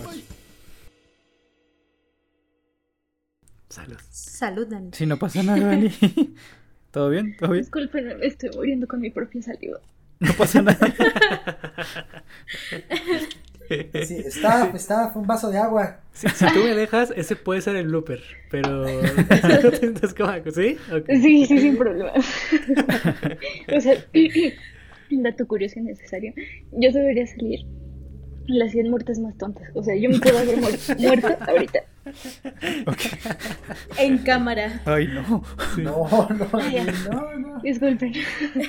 [SPEAKER 2] Salud.
[SPEAKER 5] Salud, Dani.
[SPEAKER 3] Si no pasa nada, Dani. ¿Todo bien? ¿Todo bien?
[SPEAKER 1] disculpen me estoy muriendo con mi propia saliva
[SPEAKER 3] No pasa nada.
[SPEAKER 4] Sí, está, está, fue un vaso de agua.
[SPEAKER 2] Si, si tú me dejas, ese puede ser el blooper, pero... [LAUGHS] [LAUGHS] como, ¿Sí?
[SPEAKER 1] Sí, sí, sin problema. o sea, un [CLEARS THROAT] dato curioso y necesario. Yo debería salir las 100 muertes más tontas. O sea, yo me puedo haber muer- muerto ahorita.
[SPEAKER 5] En cámara.
[SPEAKER 3] Ay, no.
[SPEAKER 4] No, no, no, no.
[SPEAKER 1] Disculpen.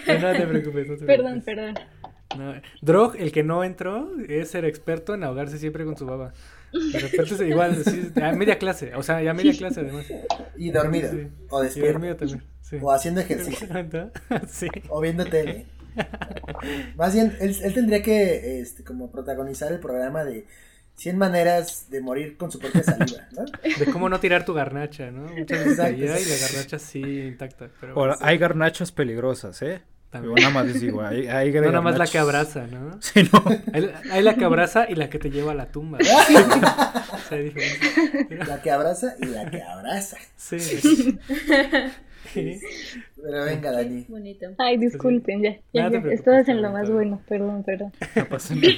[SPEAKER 2] No te preocupes, no te
[SPEAKER 1] Perdón,
[SPEAKER 2] preocupes.
[SPEAKER 1] perdón.
[SPEAKER 2] No, Drog, el que no entró, es ser experto en ahogarse siempre con su baba. De repente igual, sí, a media clase, o sea, ya media clase además.
[SPEAKER 4] Y dormido.
[SPEAKER 2] Sí.
[SPEAKER 4] O
[SPEAKER 2] Y
[SPEAKER 4] despierto.
[SPEAKER 2] dormido también, sí.
[SPEAKER 4] O haciendo ejercicio.
[SPEAKER 2] ¿No? Sí.
[SPEAKER 4] O viendo tele. Más bien, él, él tendría que este, como protagonizar el programa de 100 maneras de morir con su propia saliva, ¿no? [LAUGHS]
[SPEAKER 2] De cómo no tirar tu garnacha, ¿no? Muchas veces y
[SPEAKER 4] sí.
[SPEAKER 2] la garnacha sí intacta. Pero
[SPEAKER 3] O
[SPEAKER 2] bueno,
[SPEAKER 3] hay garnachas peligrosas, ¿eh?
[SPEAKER 2] También.
[SPEAKER 3] Nada más les digo, hay, hay [LAUGHS]
[SPEAKER 2] no nada más la que abraza, ¿no? [LAUGHS]
[SPEAKER 3] Sí, no.
[SPEAKER 2] Hay, hay la que abraza y la que te lleva a la tumba. O sea, hay diferencia.
[SPEAKER 4] La que abraza y la que abraza.
[SPEAKER 2] Sí.
[SPEAKER 4] Pero venga, Dani.
[SPEAKER 5] Bonito.
[SPEAKER 1] Ay, disculpen, ya. ya, ya. Estabas en lo más bueno, perdón, perdón.
[SPEAKER 3] No pasa nada.